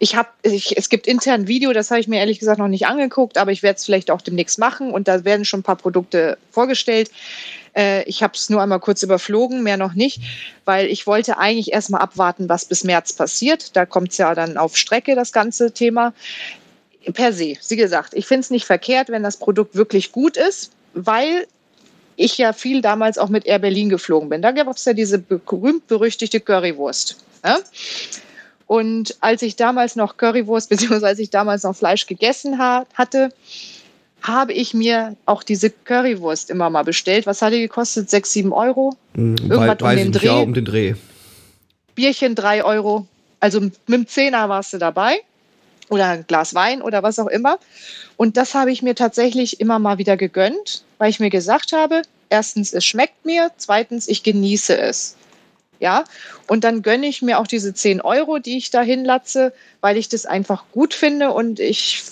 ich habe, es gibt intern ein Video, das habe ich mir ehrlich gesagt noch nicht angeguckt, aber ich werde es vielleicht auch demnächst machen und da werden schon ein paar Produkte vorgestellt. Äh, ich habe es nur einmal kurz überflogen, mehr noch nicht, weil ich wollte eigentlich erstmal abwarten, was bis März passiert. Da kommt es ja dann auf Strecke, das ganze Thema per se, wie gesagt, ich finde es nicht verkehrt, wenn das Produkt wirklich gut ist, weil ich ja viel damals auch mit Air Berlin geflogen bin. Da gab es ja diese berühmt-berüchtigte Currywurst. Ja? Und als ich damals noch Currywurst, <laughs> beziehungsweise als ich damals noch Fleisch gegessen ha hatte, habe ich mir auch diese Currywurst immer mal bestellt. Was hat die gekostet? 6, 7 Euro? Hm, Irgendwas um den Dreh. Ja, um den Dreh. Bierchen 3 Euro. Also mit dem Zehner warst du dabei. Oder ein Glas Wein oder was auch immer. Und das habe ich mir tatsächlich immer mal wieder gegönnt, weil ich mir gesagt habe, erstens, es schmeckt mir, zweitens, ich genieße es. Ja, und dann gönne ich mir auch diese 10 Euro, die ich da hinlatze, weil ich das einfach gut finde und ich,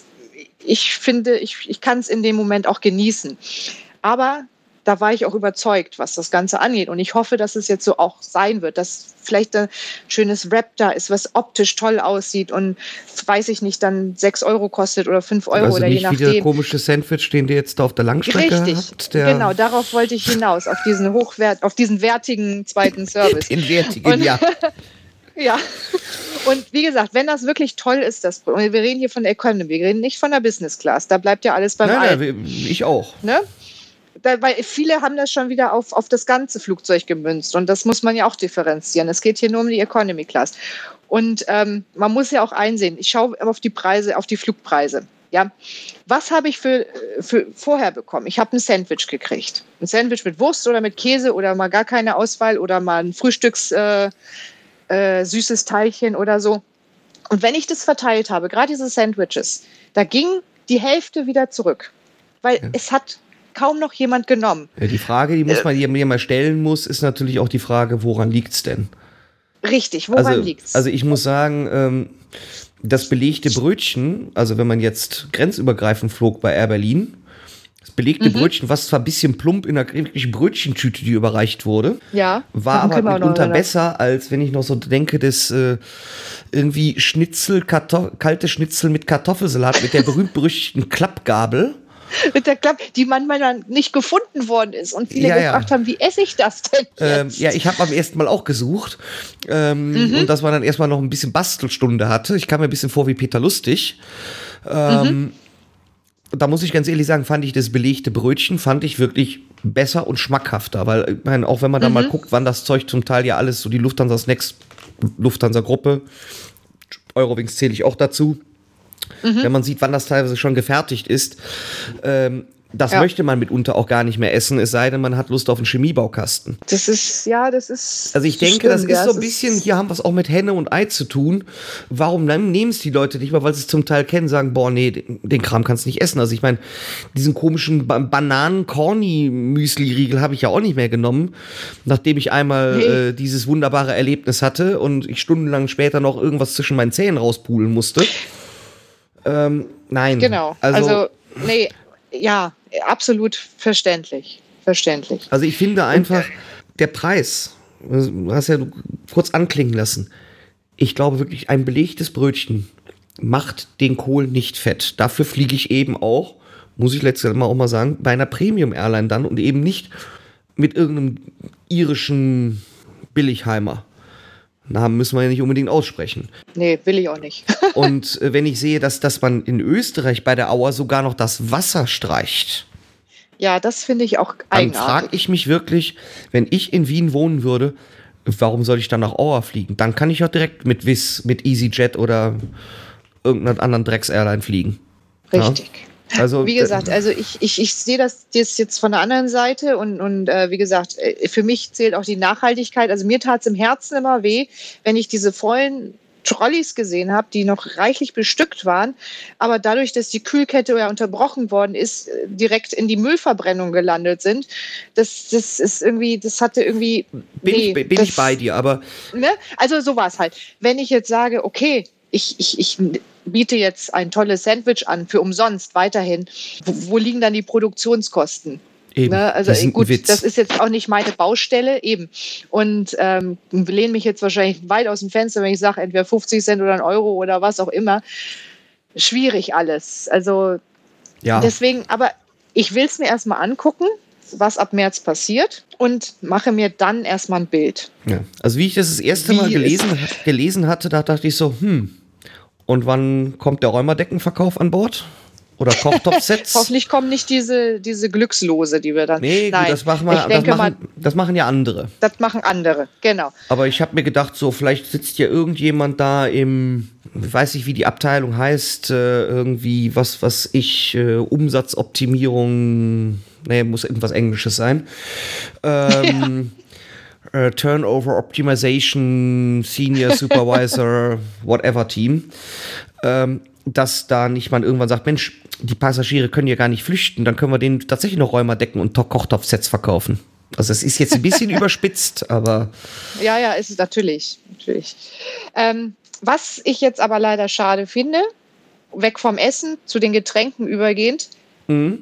ich finde, ich, ich kann es in dem Moment auch genießen. Aber da war ich auch überzeugt, was das Ganze angeht. Und ich hoffe, dass es jetzt so auch sein wird, dass vielleicht ein schönes Rap da ist, was optisch toll aussieht und weiß ich nicht, dann 6 Euro kostet oder 5 Euro also oder je nachdem. komische Sandwich, den der jetzt da auf der Langstrecke Richtig, hat. Der genau, darauf wollte ich hinaus, auf diesen Hochwert, auf diesen wertigen zweiten Service. Den wertigen, Und- ja. <laughs> Ja. Und wie gesagt, wenn das wirklich toll ist, das, und wir reden hier von der Economy, wir reden nicht von der Business Class, da bleibt ja alles beim Nein, Alten. nein, ich auch. Ne? Da, weil viele haben das schon wieder auf, auf das ganze Flugzeug gemünzt und das muss man ja auch differenzieren. Es geht hier nur um die Economy Class. Und ähm, man muss ja auch einsehen, ich schaue auf die Preise, auf die Flugpreise. Ja, was habe ich für, für vorher bekommen? Ich habe ein Sandwich gekriegt. Ein Sandwich mit Wurst oder mit Käse oder mal gar keine Auswahl oder mal ein Frühstücks äh, äh, süßes Teilchen oder so. Und wenn ich das verteilt habe, gerade diese Sandwiches, da ging die Hälfte wieder zurück, weil Ja. es hat kaum noch jemand genommen. Ja, die Frage, die Äh. muss man dir mir mal stellen muss, ist natürlich auch die Frage, woran liegt's denn? Richtig, woran also, liegt's? Also ich muss sagen, ähm, das belegte Brötchen, also wenn man jetzt grenzübergreifend flog bei Air Berlin, das belegte Mhm. Brötchen, was zwar ein bisschen plump in einer wirklichen Brötchentüte, die überreicht wurde, ja, war aber mitunter besser, als wenn ich noch so denke, das äh, irgendwie Schnitzel, Kartoff kalte Schnitzel mit Kartoffelsalat mit der berühmt-berüchtigten Klappgabel. <laughs> Mit der Klappe, die manchmal dann nicht gefunden worden ist und viele Ja, ja. gefragt haben, wie esse ich das denn Ähm, jetzt? ja, ich habe am ersten Mal auch gesucht. Ähm, Mhm. Und dass man dann erstmal noch ein bisschen Bastelstunde hatte. Ich kam mir ein bisschen vor wie Peter Lustig. Ähm, Da muss ich ganz ehrlich sagen, fand ich das belegte Brötchen, fand ich wirklich besser und schmackhafter. Weil, ich meine, auch wenn man da Mhm. mal guckt, wann das Zeug zum Teil ja alles, so die Lufthansa Snacks, Lufthansa Gruppe, Eurowings zähle ich auch dazu. Mhm. Wenn man sieht, wann das teilweise schon gefertigt ist, ähm, das Ja. möchte man mitunter auch gar nicht mehr essen, es sei denn, man hat Lust auf einen Chemiebaukasten. Das ist, ja, das ist. Also ich denke, das stimmt, ist ja, so ein bisschen, hier haben wir es auch mit Henne und Ei zu tun. Warum nehmen es die Leute nicht mal, weil sie es zum Teil kennen, sagen, boah, nee, den, den Kram kannst du nicht essen. Also ich meine, diesen komischen ba Bananen-Corny-Müsli-Riegel habe ich ja auch nicht mehr genommen, nachdem ich einmal Nee. äh, dieses wunderbare Erlebnis hatte und ich stundenlang später noch irgendwas zwischen meinen Zähnen rauspulen musste. Ähm, nein. Genau. Also, Also, nee, ja, absolut verständlich. Verständlich. Also ich finde einfach, der Preis, du hast ja kurz anklingen lassen, ich glaube wirklich, ein belegtes Brötchen macht den Kohl nicht fett. Dafür fliege ich eben auch, muss ich letztes Mal auch mal sagen, bei einer Premium-Airline dann und eben nicht mit irgendeinem irischen Billigheimer. Namen müssen wir ja nicht unbedingt aussprechen. Nee, will ich auch nicht. <laughs> Und äh, wenn ich sehe, dass, dass man in Österreich bei der Auer sogar noch das Wasser streicht, ja, das finde ich auch dann frage eigenartig. ich mich wirklich, wenn ich in Wien wohnen würde, warum soll ich dann nach Auer fliegen? Dann kann ich auch direkt mit Wizz, mit EasyJet oder irgendeiner anderen Drecks-Airline fliegen. Ja? Also, Wie gesagt, also ich, ich, ich sehe das, das jetzt von der anderen Seite und, und äh, wie gesagt, äh, für mich zählt auch die Nachhaltigkeit. Also mir tat es im Herzen immer weh, wenn ich diese vollen Trolleys gesehen habe, die noch reichlich bestückt waren, aber dadurch, dass die Kühlkette ja unterbrochen worden ist, äh, direkt in die Müllverbrennung gelandet sind. Das, das ist irgendwie, das hatte irgendwie. bin, nee, ich, bin das, ich bei dir, aber Ne? Also so war es halt. Wenn ich jetzt sage, okay, ich, ich, ich biete jetzt ein tolles Sandwich an für umsonst weiterhin, wo, wo liegen dann die Produktionskosten? eben, Ne? Also das ist ein gut, Witz. das ist jetzt auch nicht meine Baustelle, eben. Und ähm, lehne mich jetzt wahrscheinlich weit aus dem Fenster, wenn ich sage, entweder 50 Cent oder ein Euro oder was auch immer. Schwierig alles. Also ja, deswegen, aber ich will es mir erstmal angucken, was ab März passiert und mache mir dann erstmal ein Bild. ja. Also wie ich das das erste Wie Mal es- gelesen, gelesen hatte, da dachte ich so, hm, und wann kommt der Räumerdeckenverkauf an Bord? Oder Kochtopfsets? <laughs> Hoffentlich kommen nicht diese, diese Glückslose, die wir dann. Nee, gut, Nein, das machen, wir, ich das, denke machen, mal, das machen ja andere. das machen andere. Genau. Aber ich habe mir gedacht, so vielleicht sitzt ja irgendjemand da im, ich weiß nicht, wie die Abteilung heißt, äh, irgendwie was, was ich, äh, Umsatzoptimierung, nee, muss irgendwas Englisches sein. <laughs> Ähm, äh, Turnover Optimization, Senior <laughs> Supervisor, whatever Team. Ähm, dass da nicht man irgendwann sagt, Mensch, die Passagiere können ja gar nicht flüchten, dann können wir denen tatsächlich noch Räumer decken und Kochtopfsets verkaufen. Also es ist jetzt ein bisschen <laughs> überspitzt, aber Ja, ja, ist es natürlich. natürlich. Ähm, was ich jetzt aber leider schade finde, weg vom Essen zu den Getränken übergehend, Mhm.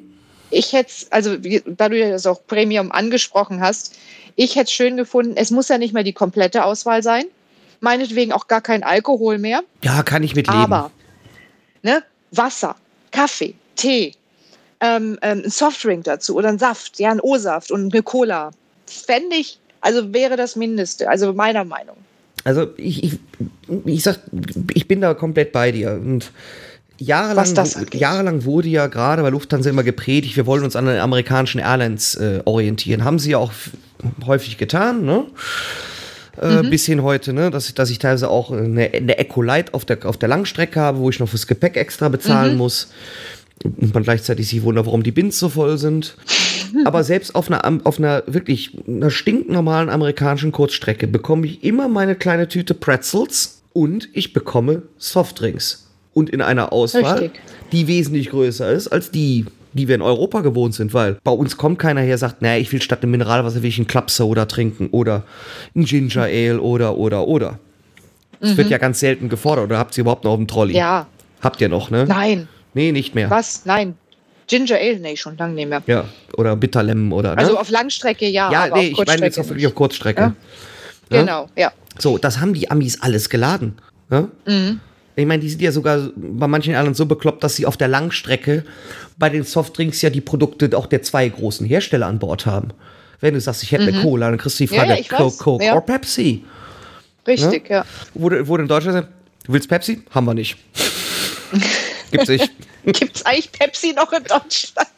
ich hätte also da du das auch Premium angesprochen hast, ich hätte es schön gefunden, es muss ja nicht mehr die komplette Auswahl sein. Meinetwegen auch gar kein Alkohol mehr. Ja, kann ich mitleben. Aber ne, Wasser, Kaffee, Tee, ähm, ähm, ein Softdrink dazu oder ein Saft, ja, ein O-Saft und eine Cola. Fände ich, also wäre das Mindeste, also meiner Meinung. Also ich, ich, ich sag, ich bin da komplett bei dir. Und jahrelang, jahrelang wurde ja gerade bei Lufthansa immer gepredigt, wir wollen uns an den amerikanischen Airlines äh, orientieren. Haben sie ja auch häufig getan, ne? Äh, Bis hin heute, ne? dass, ich- dass ich teilweise auch eine, eine Echo Light auf der, auf der Langstrecke habe, wo ich noch fürs Gepäck extra bezahlen muss. Und man gleichzeitig sich wundert, warum die Bins so voll sind. <laughs> Aber selbst auf einer, auf einer wirklich einer stinknormalen amerikanischen Kurzstrecke bekomme ich immer meine kleine Tüte Pretzels und ich bekomme Softdrinks. Und in einer Auswahl, Richtig. die wesentlich größer ist als die, die wir in Europa gewohnt sind, weil bei uns kommt keiner her, sagt, naja, ich will statt einem Mineralwasser will ich einen Club Soda trinken oder ein Ginger Ale oder, oder, oder. Das wird ja ganz selten gefordert. Oder habt ihr überhaupt noch auf dem Trolley? Mhm. Ja, Habt ihr noch, ne? nein, Nee, nicht mehr. was? Nein. Ginger Ale, nee, schon lange nicht mehr. Ja, oder Bitterlemon oder, ne? Also auf Langstrecke ja, ja, aber nee, auf ich meine jetzt Kurzstrecke auf, wirklich auf Kurzstrecke. Ja. Ja? Genau, ja. So, das haben die Amis alles geladen. Ne? Mhm. Ich meine, die sind ja sogar bei manchen Airlines so bekloppt, dass sie auf der Langstrecke bei den Softdrinks ja die Produkte auch der zwei großen Hersteller an Bord haben. Wenn du sagst, ich hätte eine Cola, dann kriegst du die Mhm. Ja, Frage, ja, ich Coke. Coke Ja. oder Pepsi. Richtig, ja. Wurde, wurde in Deutschland gesagt, du willst Pepsi? Haben wir nicht. <laughs> Gibt's nicht. Gibt es eigentlich Pepsi noch in Deutschland?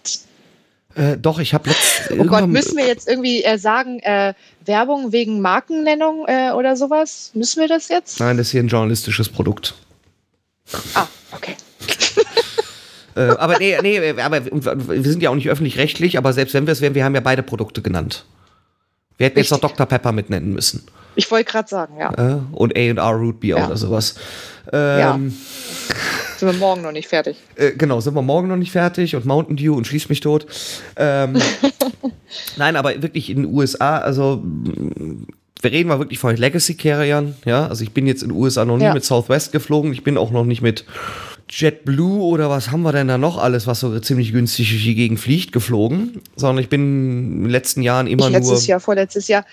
äh, doch, ich habe letzt. Oh Gott, müssen wir jetzt irgendwie äh, sagen, äh, Werbung wegen Markennennung äh, oder sowas? Müssen wir das jetzt? Nein, das ist hier ein journalistisches Produkt. Ah, okay. <laughs> äh, aber nee, nee, aber wir sind ja auch nicht öffentlich-rechtlich, aber selbst wenn wir es wären, wir haben ja beide Produkte genannt. Wir hätten jetzt noch Dr. Pepper mit nennen müssen. Ich wollte gerade sagen, ja. Äh, und A&R Root Beer Ja. oder sowas. Ja. Ähm, Sind wir morgen noch nicht fertig. Äh, genau, sind wir morgen noch nicht fertig und Mountain Dew und schieß mich tot. Ähm, <laughs> nein, aber wirklich in den USA, also wir reden mal wirklich von Legacy-Carriern, ja. Also ich bin jetzt in den USA noch nie Ja. mit Southwest geflogen, ich bin auch noch nicht mit JetBlue oder was haben wir denn da noch alles, was so ziemlich günstig durch die Gegend fliegt, geflogen, sondern ich bin in den letzten Jahren immer Ich nur letztes Jahr, vorletztes Jahr.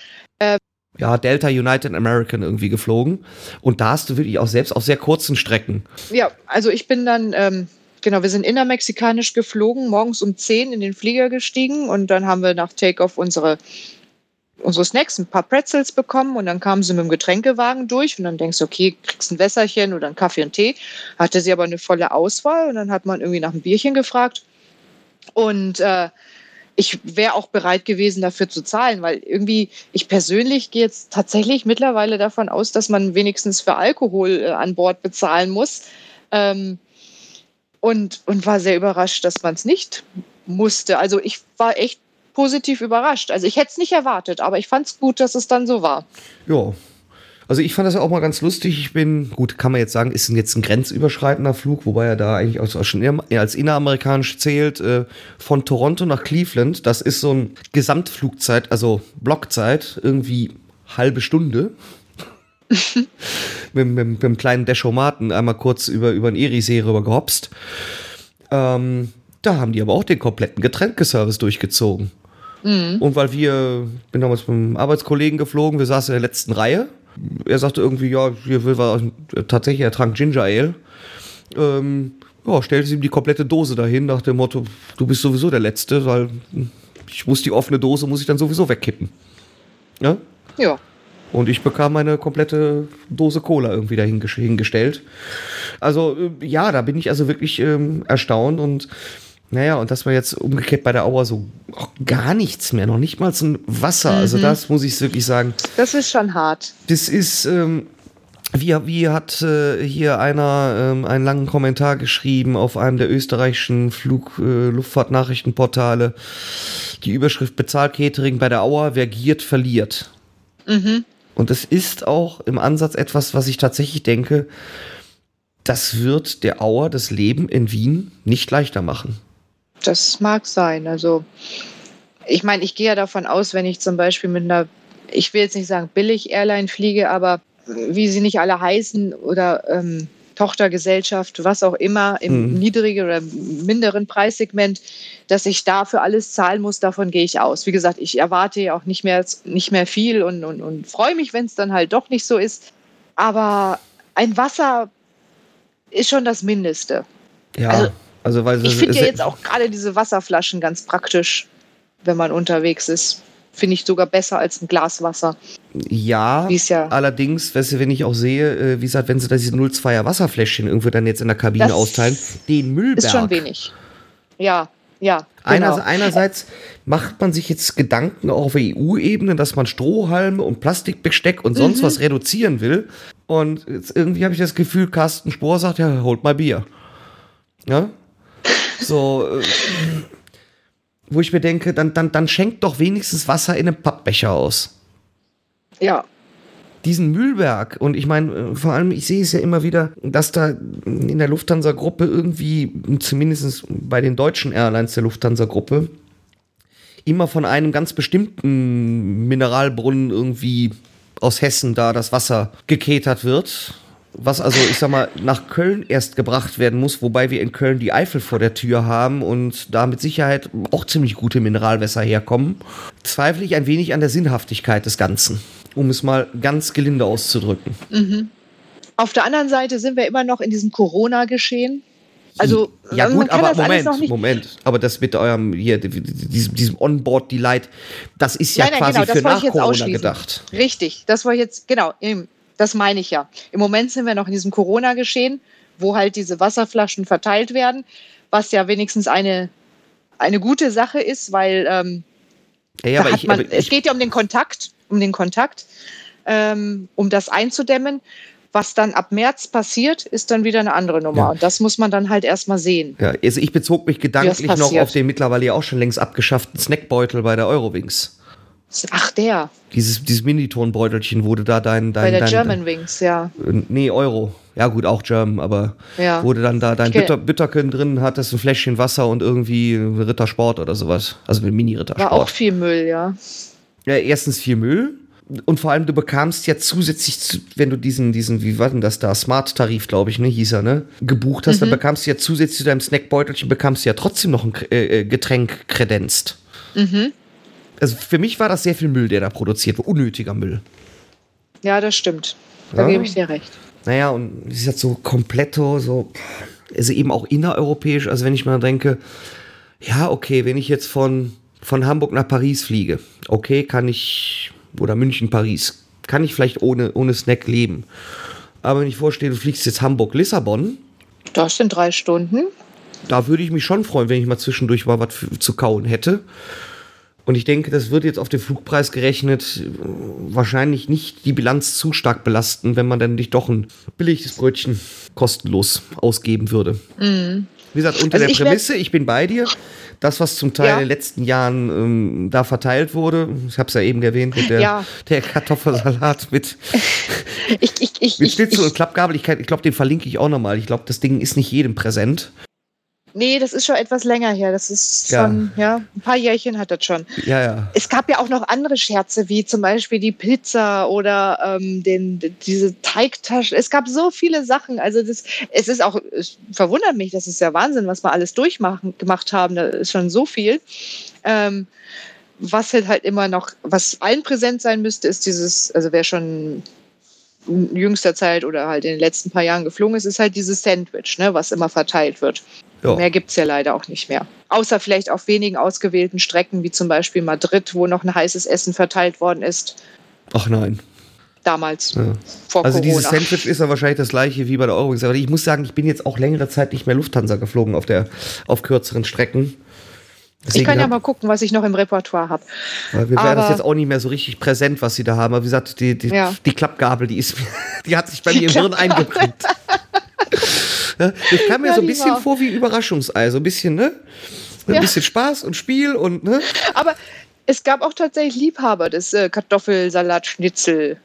ja, Delta United American irgendwie geflogen und da hast du wirklich auch selbst auf sehr kurzen Strecken Ja, also ich bin dann, ähm, genau, wir sind innermexikanisch geflogen, morgens um 10 in den Flieger gestiegen und dann haben wir nach Takeoff unsere, unsere Snacks, ein paar Pretzels bekommen und dann kamen sie mit dem Getränkewagen durch und dann denkst du, okay, kriegst ein Wässerchen oder einen Kaffee und Tee. Hatte sie aber eine volle Auswahl und dann hat man irgendwie nach einem Bierchen gefragt und äh, ich wäre auch bereit gewesen, dafür zu zahlen, weil irgendwie, ich persönlich gehe jetzt tatsächlich mittlerweile davon aus, dass man wenigstens für Alkohol äh, an Bord bezahlen muss. Ähm, und, und war sehr überrascht, dass man es nicht musste. Also ich war echt positiv überrascht. Also ich hätte es nicht erwartet, aber ich fand es gut, dass es dann so war. Ja. Also ich fand das auch mal ganz lustig. Ich bin, gut, kann man jetzt sagen, ist jetzt ein grenzüberschreitender Flug, wobei er da eigentlich auch schon als inneramerikanisch zählt, äh, von Toronto nach Cleveland. Das ist so ein Gesamtflugzeit, also Blockzeit, irgendwie halbe Stunde. <laughs> mit, mit, mit einem kleinen Deschomaten einmal kurz über, über den Erisee rüber gehopst. Ähm, da haben die aber auch den kompletten Getränkeservice durchgezogen. Und weil wir, bin damals mit einem Arbeitskollegen geflogen, wir saßen in der letzten Reihe. Er sagte irgendwie, ja, hier will wir tatsächlich, er trank Ginger Ale. Ähm, ja, stellte ihm die komplette Dose dahin, nach dem Motto, du bist sowieso der Letzte, weil ich muss die offene Dose, muss ich dann sowieso wegkippen. Ja? Ja. Und ich bekam meine komplette Dose Cola irgendwie dahin gesch- hingestellt. Also, äh, ja, da bin ich also wirklich ähm, erstaunt und naja, und dass wir jetzt umgekehrt bei der Auer so auch gar nichts mehr, noch nicht mal so ein Wasser. Also, das muss ich wirklich sagen. Das ist schon hart. Das ist, ähm, wie, wie hat äh, hier einer ähm, einen langen Kommentar geschrieben auf einem der österreichischen Flug, äh, Luftfahrtnachrichtenportale. Die Überschrift Bezahlcatering bei der Auer, wer giert, verliert. Und es ist auch im Ansatz etwas, was ich tatsächlich denke, das wird der Auer das Leben in Wien nicht leichter machen. Das mag sein. Also, ich meine, ich gehe ja davon aus, wenn ich zum Beispiel mit einer, ich will jetzt nicht sagen Billig-Airline fliege, aber wie sie nicht alle heißen oder ähm, Tochtergesellschaft, was auch immer, im Mhm. niedrigen oder minderen Preissegment, dass ich dafür alles zahlen muss, davon gehe ich aus. Wie gesagt, ich erwarte ja auch nicht mehr, nicht mehr viel und, und, und freue mich, wenn es dann halt doch nicht so ist. Aber ein Wasser ist schon das Mindeste. Ja, Also, also, weil Ich finde ja jetzt auch gerade diese Wasserflaschen ganz praktisch, wenn man unterwegs ist. Finde ich sogar besser als ein Glas Wasser. Ja, ja- allerdings, weißt du, wenn ich auch sehe, äh, wie gesagt, wenn sie da diese 02er Wasserfläschchen irgendwo dann jetzt in der Kabine Das austeilen, den Müllberg. Ist schon wenig. Ja, ja. Einer, genau. Einerseits macht man sich jetzt Gedanken auch auf EU-Ebene, dass man Strohhalme und Plastikbesteck und Mhm. sonst was reduzieren will. Und jetzt irgendwie habe ich das Gefühl, Carsten Spohr sagt, ja, holt mal Bier. Ja? So, äh, wo ich mir denke, dann, dann, dann schenkt doch wenigstens Wasser in einem Pappbecher aus. Ja, diesen Mühlberg und ich meine, äh, vor allem, ich sehe es ja immer wieder, dass da in der Lufthansa-Gruppe irgendwie, zumindest bei den deutschen Airlines der Lufthansa-Gruppe, immer von einem ganz bestimmten Mineralbrunnen irgendwie aus Hessen da das Wasser geketert wird. Was also, ich sag mal, nach Köln erst gebracht werden muss, wobei wir in Köln die Eifel vor der Tür haben und da mit Sicherheit auch ziemlich gute Mineralwässer herkommen, zweifle ich ein wenig an der Sinnhaftigkeit des Ganzen, um es mal ganz gelinde auszudrücken. auf der anderen Seite sind wir immer noch in diesem Corona-Geschehen. Also, ja gut, aber Moment, Moment, aber das mit eurem hier diesem, diesem Onboard Delight, das ist ja Nein, nein, quasi genau, für nach Corona gedacht. Richtig, das war jetzt, genau, eben, das meine ich ja. Im Moment sind wir noch in diesem Corona-Geschehen, wo halt diese Wasserflaschen verteilt werden, was ja wenigstens eine, eine gute Sache ist, weil ähm, Ja, ja, ich, man, aber es ich geht ja um den Kontakt, um den Kontakt, ähm, um das einzudämmen. Was dann ab März passiert, ist dann wieder eine andere Nummer. Ja. Und das muss man dann halt erstmal sehen. Ja, also ich bezog mich gedanklich noch auf den mittlerweile ja auch schon längst abgeschafften Snackbeutel bei der Eurowings. Ach, der. Dieses, dieses Minitonbeutelchen, du da dein, dein, Bei der dein German Wings, ja. Äh, Nee, Euro. Ja, gut, auch German, aber Ja. du dann da dein Bitter, Bitterken drin hattest, ein Fläschchen Wasser und irgendwie Rittersport oder sowas. Also ein War auch Mini-Rittersport. viel Müll, ja. Ja, erstens viel Müll. Und vor allem, du bekamst ja zusätzlich, zu, wenn du diesen, diesen, wie war denn das da, Smart-Tarif, glaube ich, ne, hieß er, ne, gebucht hast, Mhm. dann bekamst du ja zusätzlich zu deinem Snackbeutelchen, bekamst du ja trotzdem noch ein äh, äh, Getränk kredenzt. Mhm. Also für mich war das sehr viel Müll, der da produziert wurde, unnötiger Müll. Ja, das stimmt. Da Ja. gebe ich dir recht. Naja, und es ist jetzt so kompletto, so, also eben auch innereuropäisch, also wenn ich mal denke, ja, okay, wenn ich jetzt von, von Hamburg nach Paris fliege, okay, kann ich, oder München, Paris, kann ich vielleicht ohne, ohne Snack leben. Aber wenn ich vorstelle, du fliegst jetzt Hamburg-Lissabon, Das sind drei Stunden. da würde ich mich schon freuen, wenn ich mal zwischendurch mal was zu kauen hätte. Und ich denke, das wird jetzt auf den Flugpreis gerechnet wahrscheinlich nicht die Bilanz zu stark belasten, wenn man dann nicht doch ein billiges Brötchen kostenlos ausgeben würde. Wie gesagt, unter Also der ich Prämisse, ich bin bei dir. Das, was zum Teil Ja. in den letzten Jahren ähm, da verteilt wurde, ich habe es ja eben erwähnt, mit der, Ja. der Kartoffelsalat mit, <laughs> Ich, ich, ich, mit Schnitzel und Klappgabel. Ich glaube, den verlinke ich auch nochmal. Ich glaube, das Ding ist nicht jedem präsent. Nee, das ist schon etwas länger her. Das ist schon, ja, ein paar Jährchen hat das schon. Ja, ja. Es gab ja auch noch andere Scherze, wie zum Beispiel die Pizza oder ähm, den, diese Teigtaschen. Es gab so viele Sachen. Also das, es ist auch, es verwundert mich, das ist ja Wahnsinn, was wir alles durchmachen gemacht haben. Da ist schon so viel. Ähm, was halt halt immer noch, was allen präsent sein müsste, ist dieses, also wer schon in jüngster Zeit oder halt in den letzten paar Jahren geflogen ist, ist halt dieses Sandwich, ne, was immer verteilt wird. Ja. Mehr gibt es ja leider auch nicht mehr. Außer vielleicht auf wenigen ausgewählten Strecken, wie zum Beispiel Madrid, wo noch ein heißes Essen verteilt worden ist. Ach nein. Damals, Ja. vor Also Corona. dieses Sandwich ist ja wahrscheinlich das gleiche wie bei der Eurowings. Aber ich muss sagen, ich bin jetzt auch längere Zeit nicht mehr Lufthansa geflogen auf, der, auf kürzeren Strecken. ich kann ja mal gucken, was ich noch im Repertoire habe. weil wir werden das jetzt auch nicht mehr so richtig präsent, was sie da haben. Aber wie gesagt, die, die, Ja. die Klappgabel, die ist <laughs> die hat sich bei mir im Hirn eingebrannt. <laughs> Ja, ich kam mir Ja, so ein bisschen war- vor wie Überraschungsei. So ein bisschen, ne? Ein Ja. bisschen Spaß und Spiel und, ne? Aber es gab auch tatsächlich Liebhaber des äh, Kartoffelsalat-Schnitzel.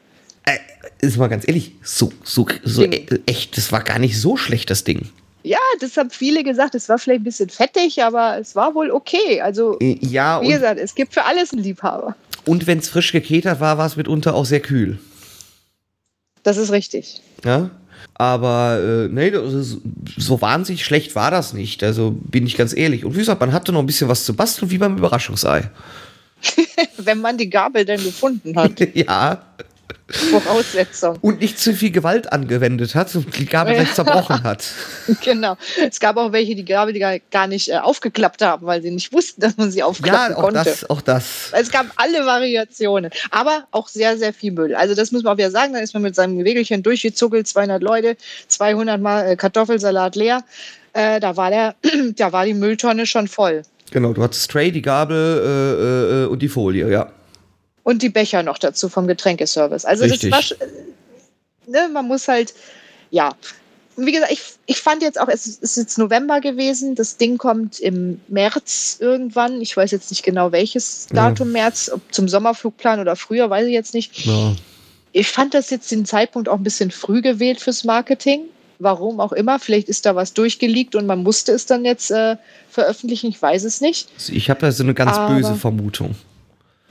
Äh, ist mal ganz ehrlich, so, so, so Ding. e- echt, das war gar nicht so schlecht, das Ding. Ja, das haben viele gesagt. Es war vielleicht ein bisschen fettig, aber es war wohl okay. Also, Äh, Ja, wie gesagt, es gibt für alles einen Liebhaber. und wenn es frisch geketert war, war es mitunter auch sehr kühl. Das ist richtig. Ja. Aber äh, nee, so wahnsinnig schlecht war das nicht. Also bin ich ganz ehrlich. Und wie gesagt, man hatte noch ein bisschen was zu basteln, wie beim Überraschungsei. <laughs> Wenn man die Gabel denn gefunden hat. <laughs> ja. Voraussetzung. Und nicht zu viel Gewalt angewendet hat und die Gabel gleich <laughs> zerbrochen hat. Genau. Es gab auch welche, die Gabel die gar- gar nicht äh, aufgeklappt haben, weil sie nicht wussten, dass man sie aufklappen Ja, auch konnte. das, auch das. Es gab alle Variationen, aber auch sehr, sehr viel Müll. Also das muss man auch wieder sagen, dann ist man mit seinem Wegelchen durchgezuckelt, 200 Leute, 200 Mal äh, Kartoffelsalat leer. Äh, da, war der, <clears throat> da war die Mülltonne schon voll. Genau, du hattest Tray, die Gabel äh, äh, und die Folie, ja. Und die Becher noch dazu vom Getränkeservice. Also Richtig. das war, sch- ne, man muss halt, ja. Wie gesagt, ich, ich fand jetzt auch, es ist jetzt November gewesen, das Ding kommt im März irgendwann. Ich weiß jetzt nicht genau welches Ja. Datum März, ob zum Sommerflugplan oder früher, weiß ich jetzt nicht. ja. Ich fand das jetzt den Zeitpunkt auch ein bisschen früh gewählt fürs Marketing. Warum auch immer. Vielleicht ist da was durchgeleakt und man musste es dann jetzt äh, veröffentlichen. Ich weiß es nicht. Ich habe da so eine ganz Aber- böse Vermutung.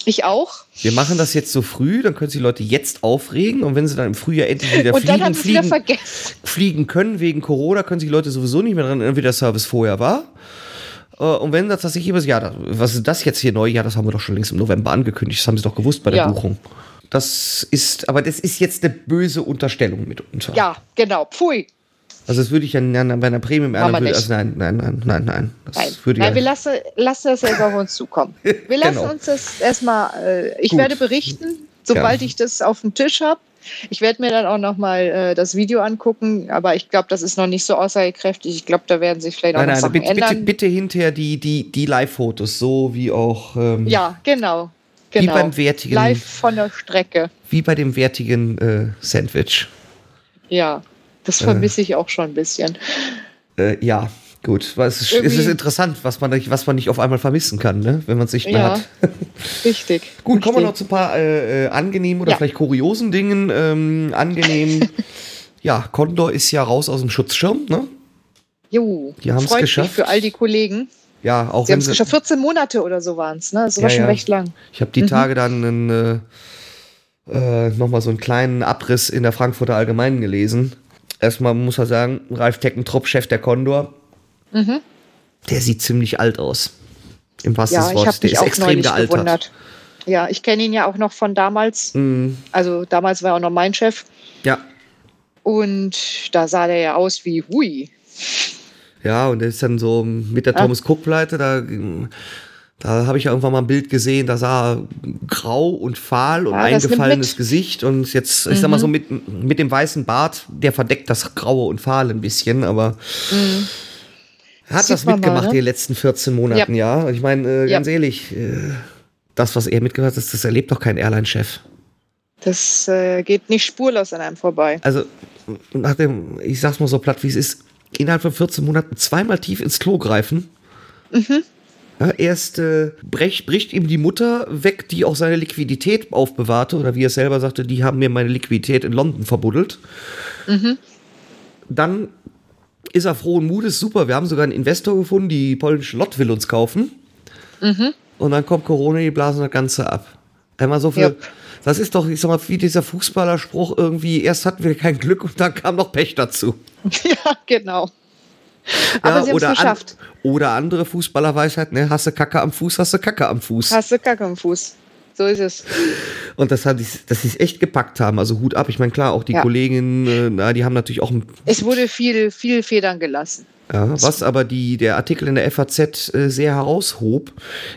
Ich auch. Wir machen das jetzt so früh, dann können sich die Leute jetzt aufregen und wenn sie dann im Frühjahr endlich wieder fliegen, wieder fliegen, vergessen. fliegen können wegen Corona, können sich die Leute sowieso nicht mehr dran erinnern, wie der Service vorher war. Äh, Und wenn das tatsächlich immer, ja, was ist das jetzt hier neu? Ja, das haben wir doch schon längst im November angekündigt. Das haben sie doch gewusst bei der Ja. Buchung. Das ist, aber das ist jetzt eine böse Unterstellung mitunter. Ja, genau. Pfui. Also das würde ich ja bei einer Premium Airline, würde, also nein, nein, nein, nein, nein. Das Nein, würde Nein ja, wir lassen, lassen das jetzt auf uns zukommen. <laughs> Wir lassen Genau. uns das erstmal, äh, ich Gut. werde berichten, sobald Ja. ich das auf dem Tisch habe. Ich werde mir dann auch nochmal äh, das Video angucken, aber ich glaube, das ist noch nicht so aussagekräftig. Ich glaube, da werden sich vielleicht auch nein, noch nein, Sachen bitte, bitte, ändern. bitte hinterher die, die, die Live-Fotos, so wie auch ähm, Ja, genau. Wie genau. beim wertigen- Live von der Strecke. wie bei dem wertigen äh, Sandwich. Ja, das vermisse ich auch schon ein bisschen. Äh, ja, gut. Es, ist, es ist interessant, was man, nicht, was man nicht auf einmal vermissen kann, ne? wenn man es nicht mehr Ja, hat. <laughs> richtig. Gut, kommen wir noch richtig. zu ein paar äh, äh, angenehmen oder Ja. vielleicht kuriosen Dingen. Ähm, angenehm. <laughs> ja, Condor ist ja raus aus dem Schutzschirm, ne? Jo, Die haben's freut geschafft. mich für all die Kollegen. Ja, auch Sie haben wenn es sie. geschafft. 14 Monate oder so waren es, ne? Das war Ja, schon recht lang. Ich habe die Tage dann einen, äh, äh, nochmal so einen kleinen Abriss in der Frankfurter Allgemeinen gelesen. Erstmal muss man sagen, Ralf Teckentrupp, Chef der Condor, Mhm. der sieht ziemlich alt aus. Im wahrsten Ja, Wortes. Der ist auch extrem gealtert. gewundert. Ja, ich kenne ihn ja auch noch von damals. Mhm. Also damals war er auch noch mein Chef. Ja. Und da sah der ja aus wie Hui. Ja, und der ist dann so mit der Ah. Thomas Cook-Pleite, da, da habe ich ja irgendwann mal ein Bild gesehen, da sah er grau und fahl und Ja, das eingefallenes. Gesicht. Und jetzt, ich sag mal so, mit, mit dem weißen Bart, der verdeckt das Graue und Fahl ein bisschen, aber er hat Sieht das man mal, mitgemacht ne? in den letzten 14 Monaten, ja. Und Ich meine, äh, Ja. ganz ehrlich, äh, das, was er mitgemacht hat, das erlebt doch kein Airline-Chef. Das äh, geht nicht spurlos an einem vorbei. Also, nach dem, ich sag's mal so platt, wie es ist, innerhalb von 14 Monaten zweimal tief ins Klo greifen. Ja, erst äh, brech, bricht ihm die Mutter weg, die auch seine Liquidität aufbewahrte, oder wie er selber sagte, die haben mir meine Liquidität in London verbuddelt. Dann ist er frohen Mutes, super, wir haben sogar einen Investor gefunden, die polnische Lott will uns kaufen. Und dann kommt Corona, die blasen das Ganze ab. Einmal so viel. Yep. Das ist doch, ich sag mal, wie dieser Fußballerspruch irgendwie, erst hatten wir kein Glück und dann kam noch Pech dazu. <laughs> ja, genau. Aber sie haben es oder, geschafft. oder andere Fußballerweisheit, ne, hast du Kacke am Fuß, hast du Kacke am Fuß. Hast du Kacke am Fuß. So ist es. Und das hat, dass sie es echt gepackt haben. Also Hut ab. Ich meine, klar, auch die Ja. Kolleginnen, äh, na, die haben natürlich auch, ein- Es wurde viel, viel Federn gelassen. ja, was aber die, der Artikel in der FAZ äh, sehr heraushob,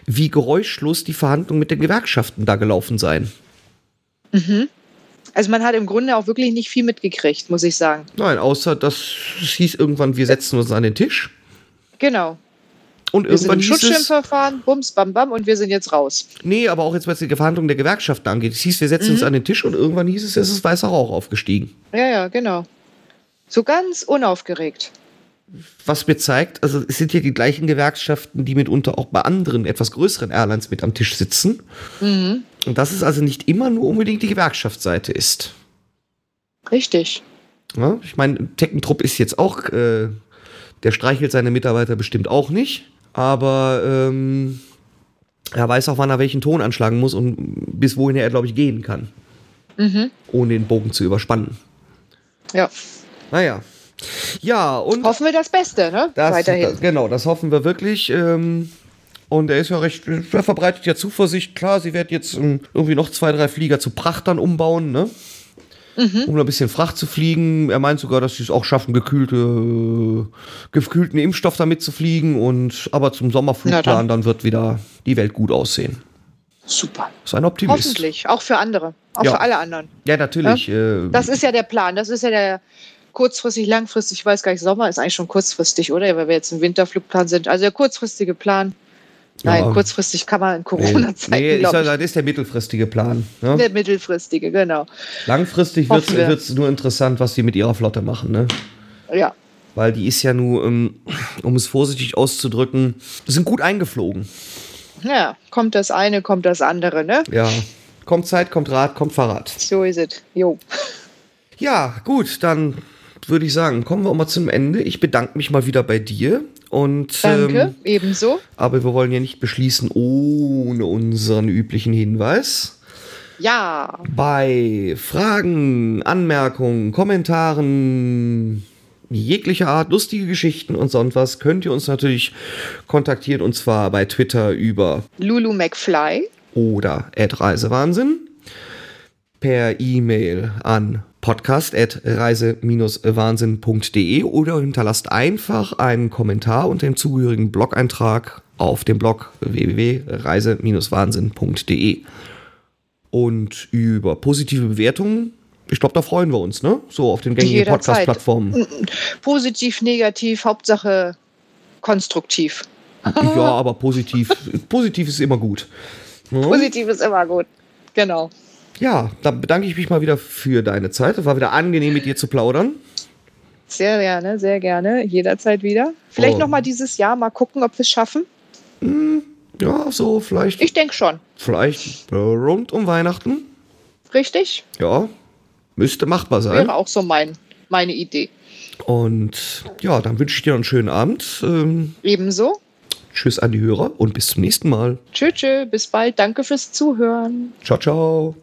wie geräuschlos die Verhandlungen mit den Gewerkschaften da gelaufen seien. Also man hat im Grunde auch wirklich nicht viel mitgekriegt, muss ich sagen. Nein, außer dass es hieß irgendwann, wir setzen uns an den Tisch. Genau. Und Wir sind irgendwann im hieß es, Schutzschirmverfahren, bums, bam, bam und wir sind jetzt raus. nee, aber auch jetzt, was die Verhandlungen der Gewerkschaften angeht. Es hieß, wir setzen Mhm. uns an den Tisch und irgendwann hieß es, es ist weißer Rauch aufgestiegen. Ja, ja, genau. So ganz unaufgeregt. was mir zeigt, also es sind ja die gleichen Gewerkschaften, die mitunter auch bei anderen etwas größeren Airlines mit am Tisch sitzen. Mhm. Und dass es also nicht immer nur unbedingt die Gewerkschaftsseite ist. Richtig. Ja, ich meine, Teckentrupp ist jetzt auch, äh, der streichelt seine Mitarbeiter bestimmt auch nicht, aber ähm, er weiß auch, wann er welchen Ton anschlagen muss und bis wohin er, glaube ich, gehen kann, Mhm. ohne den Bogen zu überspannen. Ja. Naja. Ja, und Hoffen wir das Beste, ne? Das, Weiterhin. Das, genau, das hoffen wir wirklich. Ähm, und er ist ja recht, er verbreitet ja Zuversicht. Klar, sie werden jetzt ähm, irgendwie noch zwei, drei Flieger zu Prachtern umbauen, ne? Mhm. Um ein bisschen Fracht zu fliegen. Er meint sogar, dass sie es auch schaffen, gekühlte, gekühlten Impfstoff damit zu fliegen. Und aber zum Sommerflugplan, dann. dann wird wieder die Welt gut aussehen. Super. Ist ein Optimist. Hoffentlich. Auch für andere. Auch Ja. für alle anderen. Ja, natürlich. Äh, Das ist ja der Plan. Das ist ja der kurzfristig, langfristig, ich weiß gar nicht, Sommer ist eigentlich schon kurzfristig, oder? Weil wir jetzt im Winterflugplan sind. Also der kurzfristige Plan. Nein, Ja. kurzfristig kann man in nee, Corona-Zeiten, nee, ich sag, ich. das ist der mittelfristige Plan. Ne? Der mittelfristige, genau. Langfristig wird es nur interessant, was die mit ihrer Flotte machen. Ne? Ja. weil die ist ja nur, ähm, um es vorsichtig auszudrücken, sind gut eingeflogen. Ja, kommt das eine, kommt das andere, ne? Ja, kommt Zeit, kommt Rad, kommt Fahrrad. So ist es. Jo. Ja, gut, dann würde ich sagen, kommen wir auch mal zum Ende. Ich bedanke mich mal wieder bei dir und Danke, Ähm, ebenso. aber wir wollen ja nicht beschließen ohne unseren üblichen Hinweis. Ja, Bei Fragen, Anmerkungen, Kommentaren, jeglicher Art, lustige Geschichten und sonst was, könnt ihr uns natürlich kontaktieren und zwar bei Twitter über Lulu McFly. oder @reisewahnsinn per E-Mail an podcast@reise-wahnsinn.de oder hinterlasst einfach einen Kommentar und den zugehörigen Blog-Eintrag auf dem Blog www.reise-wahnsinn.de. Und über positive Bewertungen, ich glaube, da freuen wir uns, ne? So auf den gängigen. Podcast-Plattformen. Positiv, negativ, Hauptsache konstruktiv. <laughs> Ja, aber positiv, positiv ist immer gut. <laughs> Ne? Positiv ist immer gut. Genau. Ja, dann bedanke ich mich mal wieder für deine Zeit. Es war wieder angenehm, mit dir zu plaudern. Sehr gerne, sehr gerne. Jederzeit wieder. Vielleicht Oh. noch mal dieses Jahr mal gucken, ob wir es schaffen. Ja, so vielleicht, Ich denke schon. vielleicht äh, rund um Weihnachten. Richtig? Ja, müsste machbar sein. Wäre auch so mein, meine Idee. Und ja, dann wünsche ich dir einen schönen Abend. Ähm, Ebenso. tschüss an die Hörer und bis zum nächsten Mal. Tschö, tschö. Bis bald. Danke fürs Zuhören. Ciao, ciao.